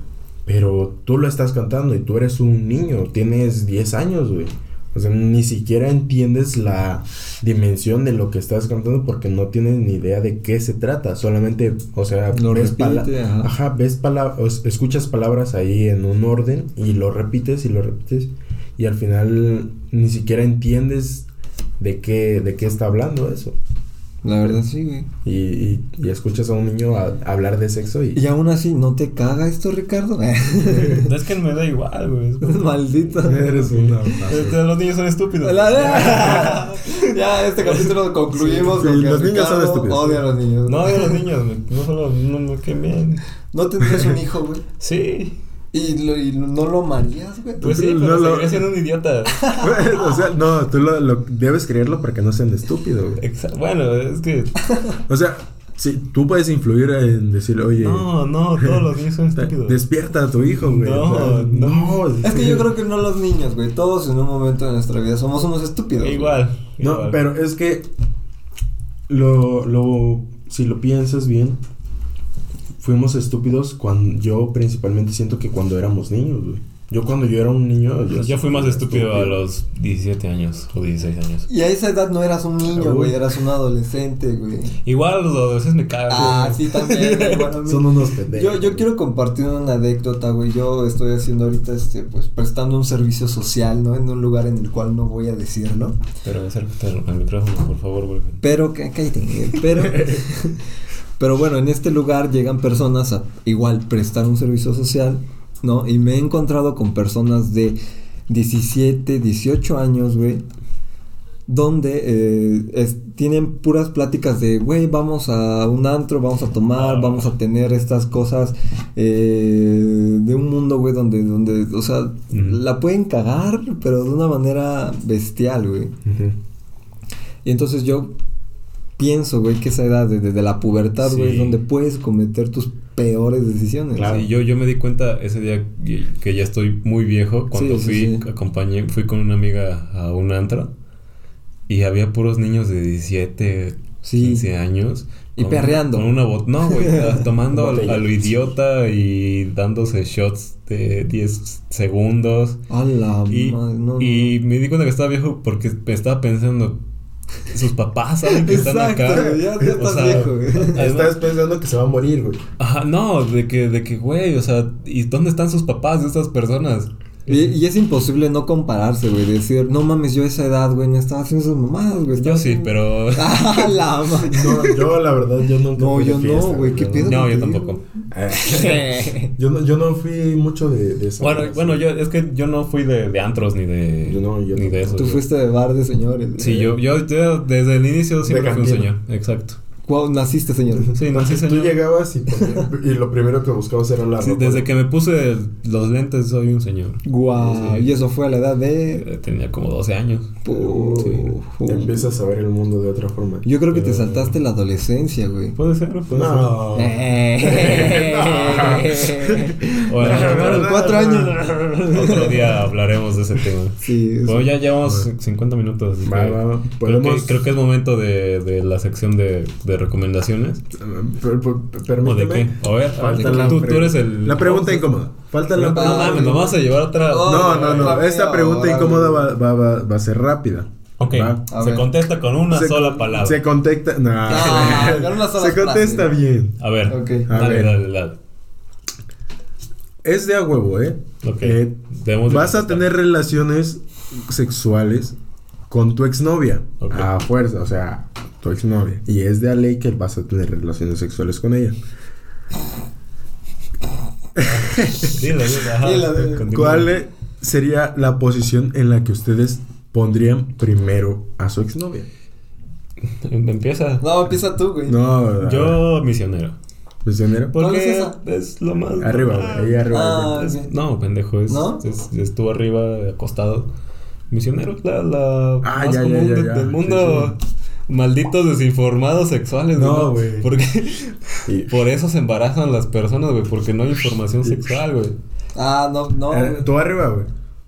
Pero tú lo estás cantando y tú eres un niño, tienes 10 años, güey. O sea, ni siquiera entiendes la dimensión de lo que estás cantando porque no tienes ni idea de qué se trata. Solamente, o sea, Lo ves repite, pala- ajá. ves palabras, escuchas palabras ahí en un orden y lo repites y lo repites y al final ni siquiera entiendes de qué, de qué está hablando eso. La verdad, sí, güey. Y, y, y escuchas a un niño a- hablar de sexo y... Y aún así, ¿no te caga esto, Ricardo? Es que me da igual, güey. Es como- Maldito. Eres una... Este, Los niños son estúpidos. La- ya, este capítulo concluimos Sí, con que los niños son estúpidos. Odia a los niños. No, de los niños, me- no solo, no me qué bien. ¿No tendrías un hijo, güey? Sí, ¿Y, lo- y no lo amarías, güey? pues sí, No, pero no. seguiré siendo un idiota. o sea, no, tú lo, lo- debes creerlo para que no sean estúpidos. güey. Exa- Bueno, es que. O sea, sí, tú puedes influir en decirle, oye... No, no, todos los niños son estúpidos. Despierta a tu hijo, güey. No, O sea, no. Es que yo creo que no los niños, güey. Todos en un momento de nuestra vida somos unos estúpidos. güey. Igual. No, igual. pero es que lo, lo, si lo piensas bien, fuimos estúpidos cuando yo principalmente siento que cuando éramos niños, güey. Yo cuando yo era un niño, yo, Yo fui más estúpido a estúpido. los 17 años o 16 años. Y a esa edad no eras un niño, güey. Eras un adolescente, güey. Igual los adolescentes me cagan. Ah, güey. sí, también. bueno, a Son unos pendejos. Yo, yo quiero compartir una anécdota, güey. Yo estoy haciendo ahorita, este, pues, prestando un servicio social, ¿no? En un lugar en el cual no voy a decirlo. Pero acércate al, al micrófono, por favor, güey. Pero, que- cállate, pero... pero bueno, en este lugar llegan personas a igual prestar un servicio social, ¿no? Y me he encontrado con personas de 17, 18 años, güey. Donde eh, es- tienen puras pláticas de, güey, vamos a un antro, vamos a tomar, vamos a tener estas cosas eh, de un mundo, güey, donde, donde, o sea, la pueden cagar, pero de una manera bestial, güey. Y entonces yo pienso, güey, que esa edad, de- desde la pubertad, güey, es donde puedes cometer tus peores decisiones. Claro. Sí, yo, yo me di cuenta ese día que- que ya estoy muy viejo. Cuando Sí, fui, sí. acompañé, fui con una amiga a un antro. Y había puros niños de 17, Sí. 15 años. Y perreando. Con una bot no, güey, tomando a, Botella. a lo idiota y dándose shots de 10 segundos. A la Y, madre, no, no, y me di cuenta que estaba viejo porque estaba pensando, sus papás saben que están acá. güey, ya- ya O estás sea, viejo, güey. Estás pensando que se va a morir, güey. Ajá, no, de que, de que, güey, o sea, ¿y dónde están sus papás de estas personas? Y, y es imposible no compararse, güey. Decir, no mames, yo a esa edad, güey, no estaba haciendo esas mamadas, güey. Yo sí, pero... ¡Ah, la madre! No, yo la verdad, yo nunca No, fui de yo no, güey, ¿qué pedo? No, yo tampoco. Yo, no, yo no fui mucho de, de eso. Bueno, bueno, yo, es que yo no fui de, de antros ni de... Yo no, yo ni de tampoco. eso. Tú yo- fuiste de bar de señores. Sí, yo, yo, yo desde el inicio siempre fui un señor, exacto. ¿Cuándo naciste, señor? Sí, no, sí, Tú señor. llegabas y, y lo primero que buscabas era la Sí, ropa. desde que me puse los lentes soy un señor. Guau, Sí. y eso fue a la edad de... Eh, Tenía como 12 años. Sí. Empiezas a ver el mundo de otra forma. Yo creo que te Eh. saltaste la adolescencia, güey. Puede ser, puede No. ser. Bueno, Pero cuatro años. Otro día hablaremos de ese tema. Sí, Bueno, ya llevamos Bueno. 50 minutos. va. Creo, Podemos- que, creo que es momento de, de la sección de, de recomendaciones. Per- per- ¿O de qué? A ver, Falta tú- la tú, eres el. La pregunta incómoda. Falta la No, pregunta. mames, nos vamos a llevar otra. Oh. No, no, no. Esta pregunta incómoda va, va, va, va a ser rápida. Ok. A se ver. contesta con una Se- sola palabra. Se contesta. No. Ah, con una sola se contesta frase. bien. A ver, Ok. A dale, ver. dale, dale. Es de a huevo, ¿eh? Ok. Eh, Debemos de vas a tener relaciones sexuales con tu exnovia. Ok. A fuerza, o sea, tu exnovia. Y es de a ley que vas a tener relaciones sexuales con ella. Dile, dile, ajá, Dile, dile. continúa. ¿Cuál sería la posición en la que ustedes pondrían primero a su exnovia? Empieza. No, empieza tú, güey. No, Yo, misionero. ¿Misionero? ¿Cuál Porque es es lo más. Arriba, güey, ahí arriba. Ah, güey. Es- no, pendejo, es, ¿No? es- estuvo arriba, acostado. Misionero, la, la Ah, más ya, ya, común ya, de- ya. del mundo. Malditos desinformados sexuales, No, güey. Porque por eso se embarazan las personas, güey, porque no hay información sexual, güey. Ah, no, no. Eh, güey. tú arriba, güey.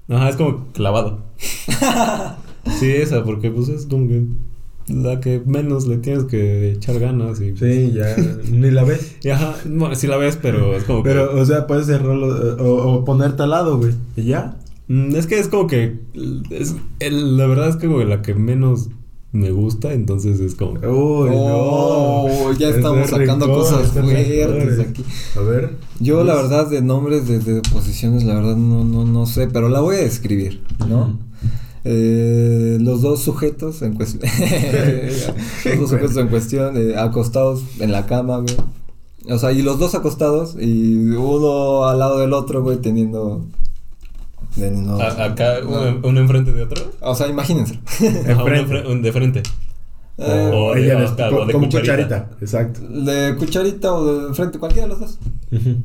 Ajá, es como clavado. sí, esa, porque pues es como que la que menos le tienes que echar ganas y... Sí, ya. Ni la ves. Y ajá, no, sí la ves, pero es como Pero, que... o sea, puedes cerrarlo eh, o, o ponerte al lado, güey. Y ya. Mm, Es que es como que... Es, el- la verdad es que como la que menos me gusta, entonces es como... Uy, Oh, no. ya Ese estamos sacando rencor, cosas fuertes aquí. A ver. Yo, la Pues, verdad, de nombres de, de posiciones, la verdad, no, no, no sé, pero la voy a describir, ¿no? Eh, los dos sujetos en cuestión. los dos sujetos en cuestión, eh, acostados en la cama, güey. O sea, y los dos acostados y uno al lado del otro, güey, teniendo. A- acá, uno, uno enfrente de otro. O sea, imagínense. Ajá, un de frente. Eh, O de- Ella o les- sea, co- o de como cucharita. cucharita. Exacto. de cucharita o de frente, cualquiera de los dos.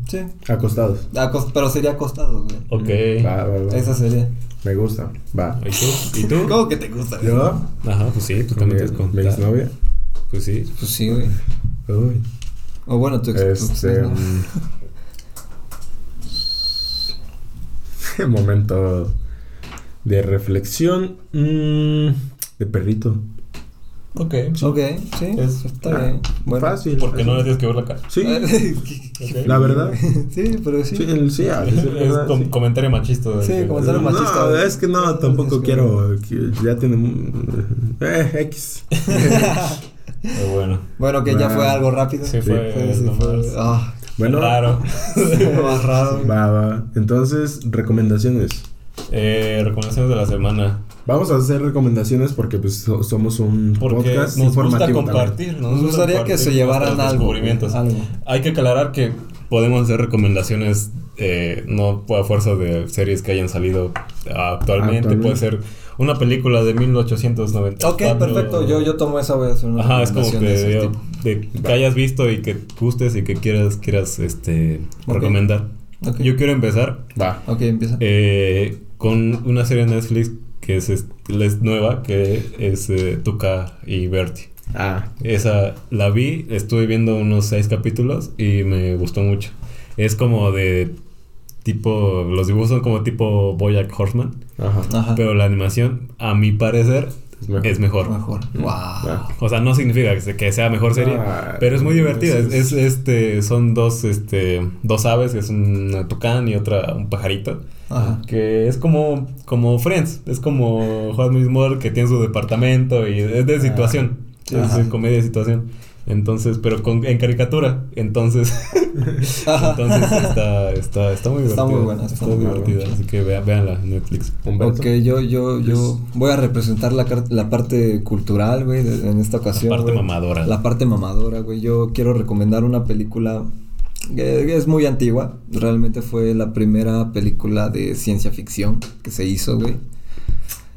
Sí. Acostados. Acos- pero sería acostados, güey. Ok. Va, va, va. Esa sería. Me gusta. Va. ¿Y tú? ¿Y tú? ¿Cómo que te gusta? güey? Yo. Ajá, pues sí, tú también te mi exnovia. Pues sí. Pues sí, güey. Uy. O bueno, tu ex. tu Este. ex, ¿no? mm, momento de reflexión. mm, de perrito. Ok. Ok, sí, Es- está ah, bien. Bueno. Fácil. Porque no le tienes que ver la cara. Sí. La verdad. sí, pero sí. Sí, el- sí, a veces es Es verdad, com- sí. comentario machista. de Sí, que- comentario machista. No, es que no, tampoco Es que- quiero. que ya tiene. Eh, X. Pero bueno. Bueno, que ya fue algo rápido. Sí, fue Sí, fue- Ah, Bueno. Raro. más raro. Va, va. Entonces, recomendaciones. Eh, recomendaciones de la semana. Vamos a hacer recomendaciones porque pues so- somos un Porque podcast nos gusta compartir. Nos Nos gusta gustaría que se llevaran algo. algo. Hay que aclarar que podemos hacer recomendaciones eh, no a fuerza de series que hayan salido actualmente. Actualmente. Puede ser una película de 1890. Ok, perfecto. Yo, yo tomo esa, voy a hacer una Ajá, es como de que, de- que hayas visto y que gustes y que quieras, quieras este, recomendar. Yo quiero empezar Va. Ok, empieza. eh, con una serie de Netflix que es, es- es nueva, que es eh, Tuca y Bertie. Ah. Esa la vi, estuve viendo unos seis capítulos y me gustó mucho. Es como de tipo, los dibujos son como tipo Boyack Horseman, Ajá. Ajá. pero la animación, a mi parecer, Es mejor. es mejor. Mejor. Wow. Va. O sea, no significa que se- que sea mejor serie, Ah, pero es muy divertida. Es, es- es, este, son dos, este, dos aves, que es un tucán y otra un pajarito. Ajá. Que es como, como Friends, es como Juan Luis Moore que tiene su departamento y es de situación, Sí, es de comedia de situación. Entonces, pero con, en caricatura. Entonces, entonces está, está, está muy Está divertida. muy buena, está Está muy buena. divertida. Así que vea, véanla en Netflix. Humberto. Ok, yo, yo, yo voy a representar la, la parte cultural, güey, en esta ocasión. La parte mamadora. La parte mamadora, güey. Yo quiero recomendar una película que es muy antigua. Realmente fue la primera película de ciencia ficción que se hizo, güey.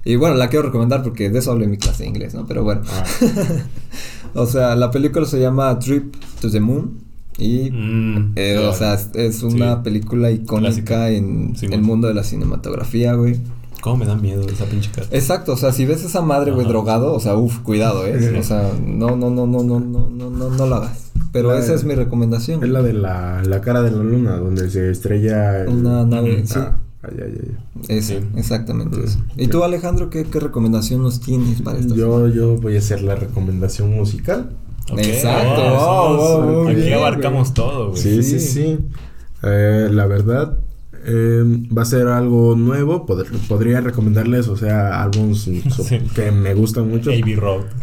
Y bueno, la quiero recomendar porque de eso hablé en mi clase de inglés, ¿no? Pero bueno. Ah, O sea, la película se llama Trip to the Moon. Y, Mm, eh, claro. o sea, es, una Sí. película icónica Clásica. en Sí, el mundo de la cinematografía, güey. ¿Cómo me da miedo esa pinche cara? Exacto, o sea, si ves esa madre, güey, drogado, o sea, uff, cuidado, ¿eh? Sí. O sea, no, no, no, no, no, no, no, no, no lo hagas. Pero La- esa es mi recomendación. Es la de la, la cara de la luna, donde se estrella. el- Una nave. Ah, ay, ay, ay. Sí. exactamente Mm, eso. ¿Y tú, Alejandro, qué, qué recomendación nos tienes para esta Yo, yo voy a hacer la recomendación musical. Exacto, wow, muy aquí bien, abarcamos todo, güey. Sí, sí, Sí. sí. Eh, la verdad, eh, va a ser algo nuevo. Pod- podría recomendarles, o sea, álbumes Sí. que me gustan mucho. AB Road.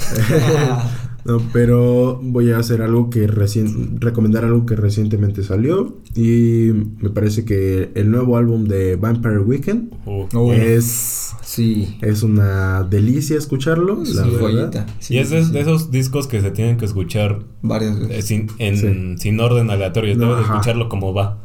No, pero voy a hacer algo que recién recomendar algo que recientemente salió y me parece que el nuevo álbum de Vampire Weekend Oh. es Sí. es una delicia escucharlo, la verdad. Sí, y es de, sí. de esos discos que se tienen que escuchar Varias eh, veces. sin, en, Sí. sin orden aleatorio. No, Debes escucharlo como va.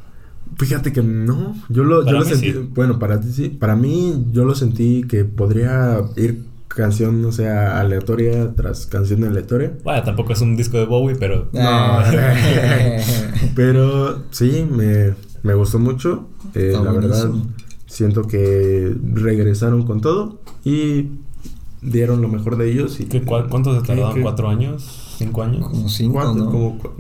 Fíjate que no, yo lo, yo sentí, sí. bueno, para ti sí, para mí yo lo sentí que podría ir canción, o sea, aleatoria tras canción aleatoria. Bueno, tampoco es un disco de Bowie, pero... Ah. Pero sí, me, me gustó mucho. Eh, la verdad, siento que regresaron con todo y dieron lo mejor de ellos. Y, ¿Qué, ¿Cuánto se ¿Qué- tardaron? qué- ¿Cuatro años? ¿Cinco años? Como cinco. ¿no? Como cu-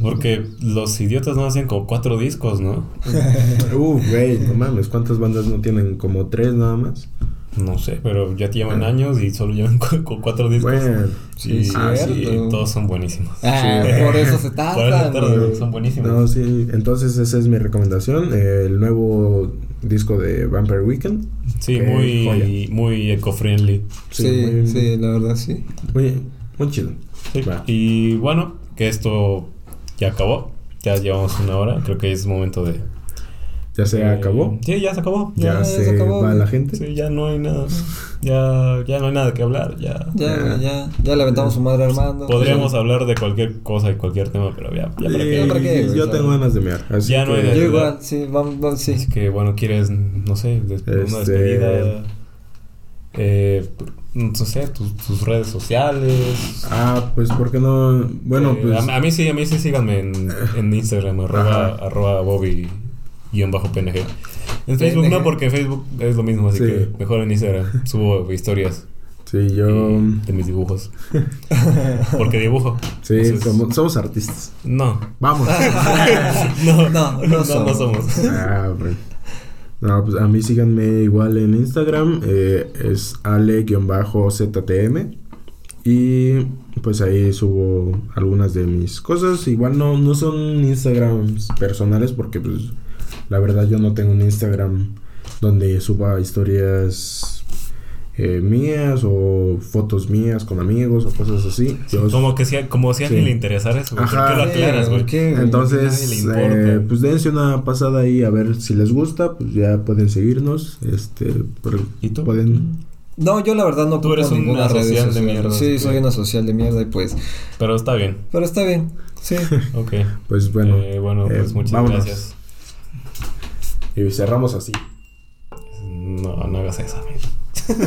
Porque los idiotas no hacen como cuatro discos, ¿no? Uh, güey, no mames, ¿cuántas bandas no tienen? Como tres nada más. No sé, pero ya llevan Ah. años y solo llevan cu- cu- cuatro discos. Bueno, Sí, y, ah, sí, cierto. todos son buenísimos. Ah, Sí. por eso se Por eso tardan. son buenísimos. no, sí, entonces esa es mi recomendación. el nuevo disco de Vampire Weekend. Sí, muy, joya. muy eco-friendly. Sí, muy, sí, la verdad sí. Muy, muy chido. Y bueno, que esto ya acabó. Ya llevamos una hora. Creo que es momento de. ¿Ya se eh, acabó? Sí, ya se acabó. ¿Ya, ya se, se acabó, va la gente? Sí, ya no hay nada. Ya, ya no hay nada que hablar. Ya. Ya, Ya. ya, ya le aventamos su madre Armando. Podríamos hablar de cualquier cosa y cualquier tema, pero ya, ya para Sí, qué. ¿para qué, güey? yo tengo ganas de mear. Así Ya no hay de- Yo igual, sí, vamos, vamos, sí. Así que bueno, quieres, no sé, des- una Este- despedida. Eh, no sé, tus, tus redes sociales. Ah, pues, ¿por qué no? Bueno, Eh, pues. a, a mí sí, a mí sí síganme en, en Instagram, arroba, arroba Bobby guion bajo PNG. En Facebook PNG. no, porque en Facebook es lo mismo, así Sí. que mejor en Instagram subo historias Sí, yo. de mis dibujos. porque dibujo. Sí, Entonces, somos, somos artistas. No. Vamos. no, No, no no, somos. somos. ah, bueno. No, pues a mí síganme igual en Instagram. eh, es ale-ztm. Y pues ahí subo algunas de mis cosas. Igual no, no son Instagrams personales porque pues la verdad yo no tengo un Instagram donde suba historias eh, mías o fotos mías con amigos o cosas así. Yo- Como que si, como si a alguien Sí. le interesara eso. güey. ¿Por Ajá. qué lo aclaras, güey? ¿Por? Nadie Entonces, eh, pues dense una pasada ahí a ver si les gusta, pues ya pueden seguirnos, este, por- ¿Y tú? pueden, No, yo la verdad no Tú eres una ninguna red social de mierda, Sí, soy una social de mierda y pues. Pero está bien. Pero está bien, sí. Ok. pues bueno, Eh, bueno, eh, pues muchas vámonos. gracias. Y cerramos así. No, no hagas eso, amigo.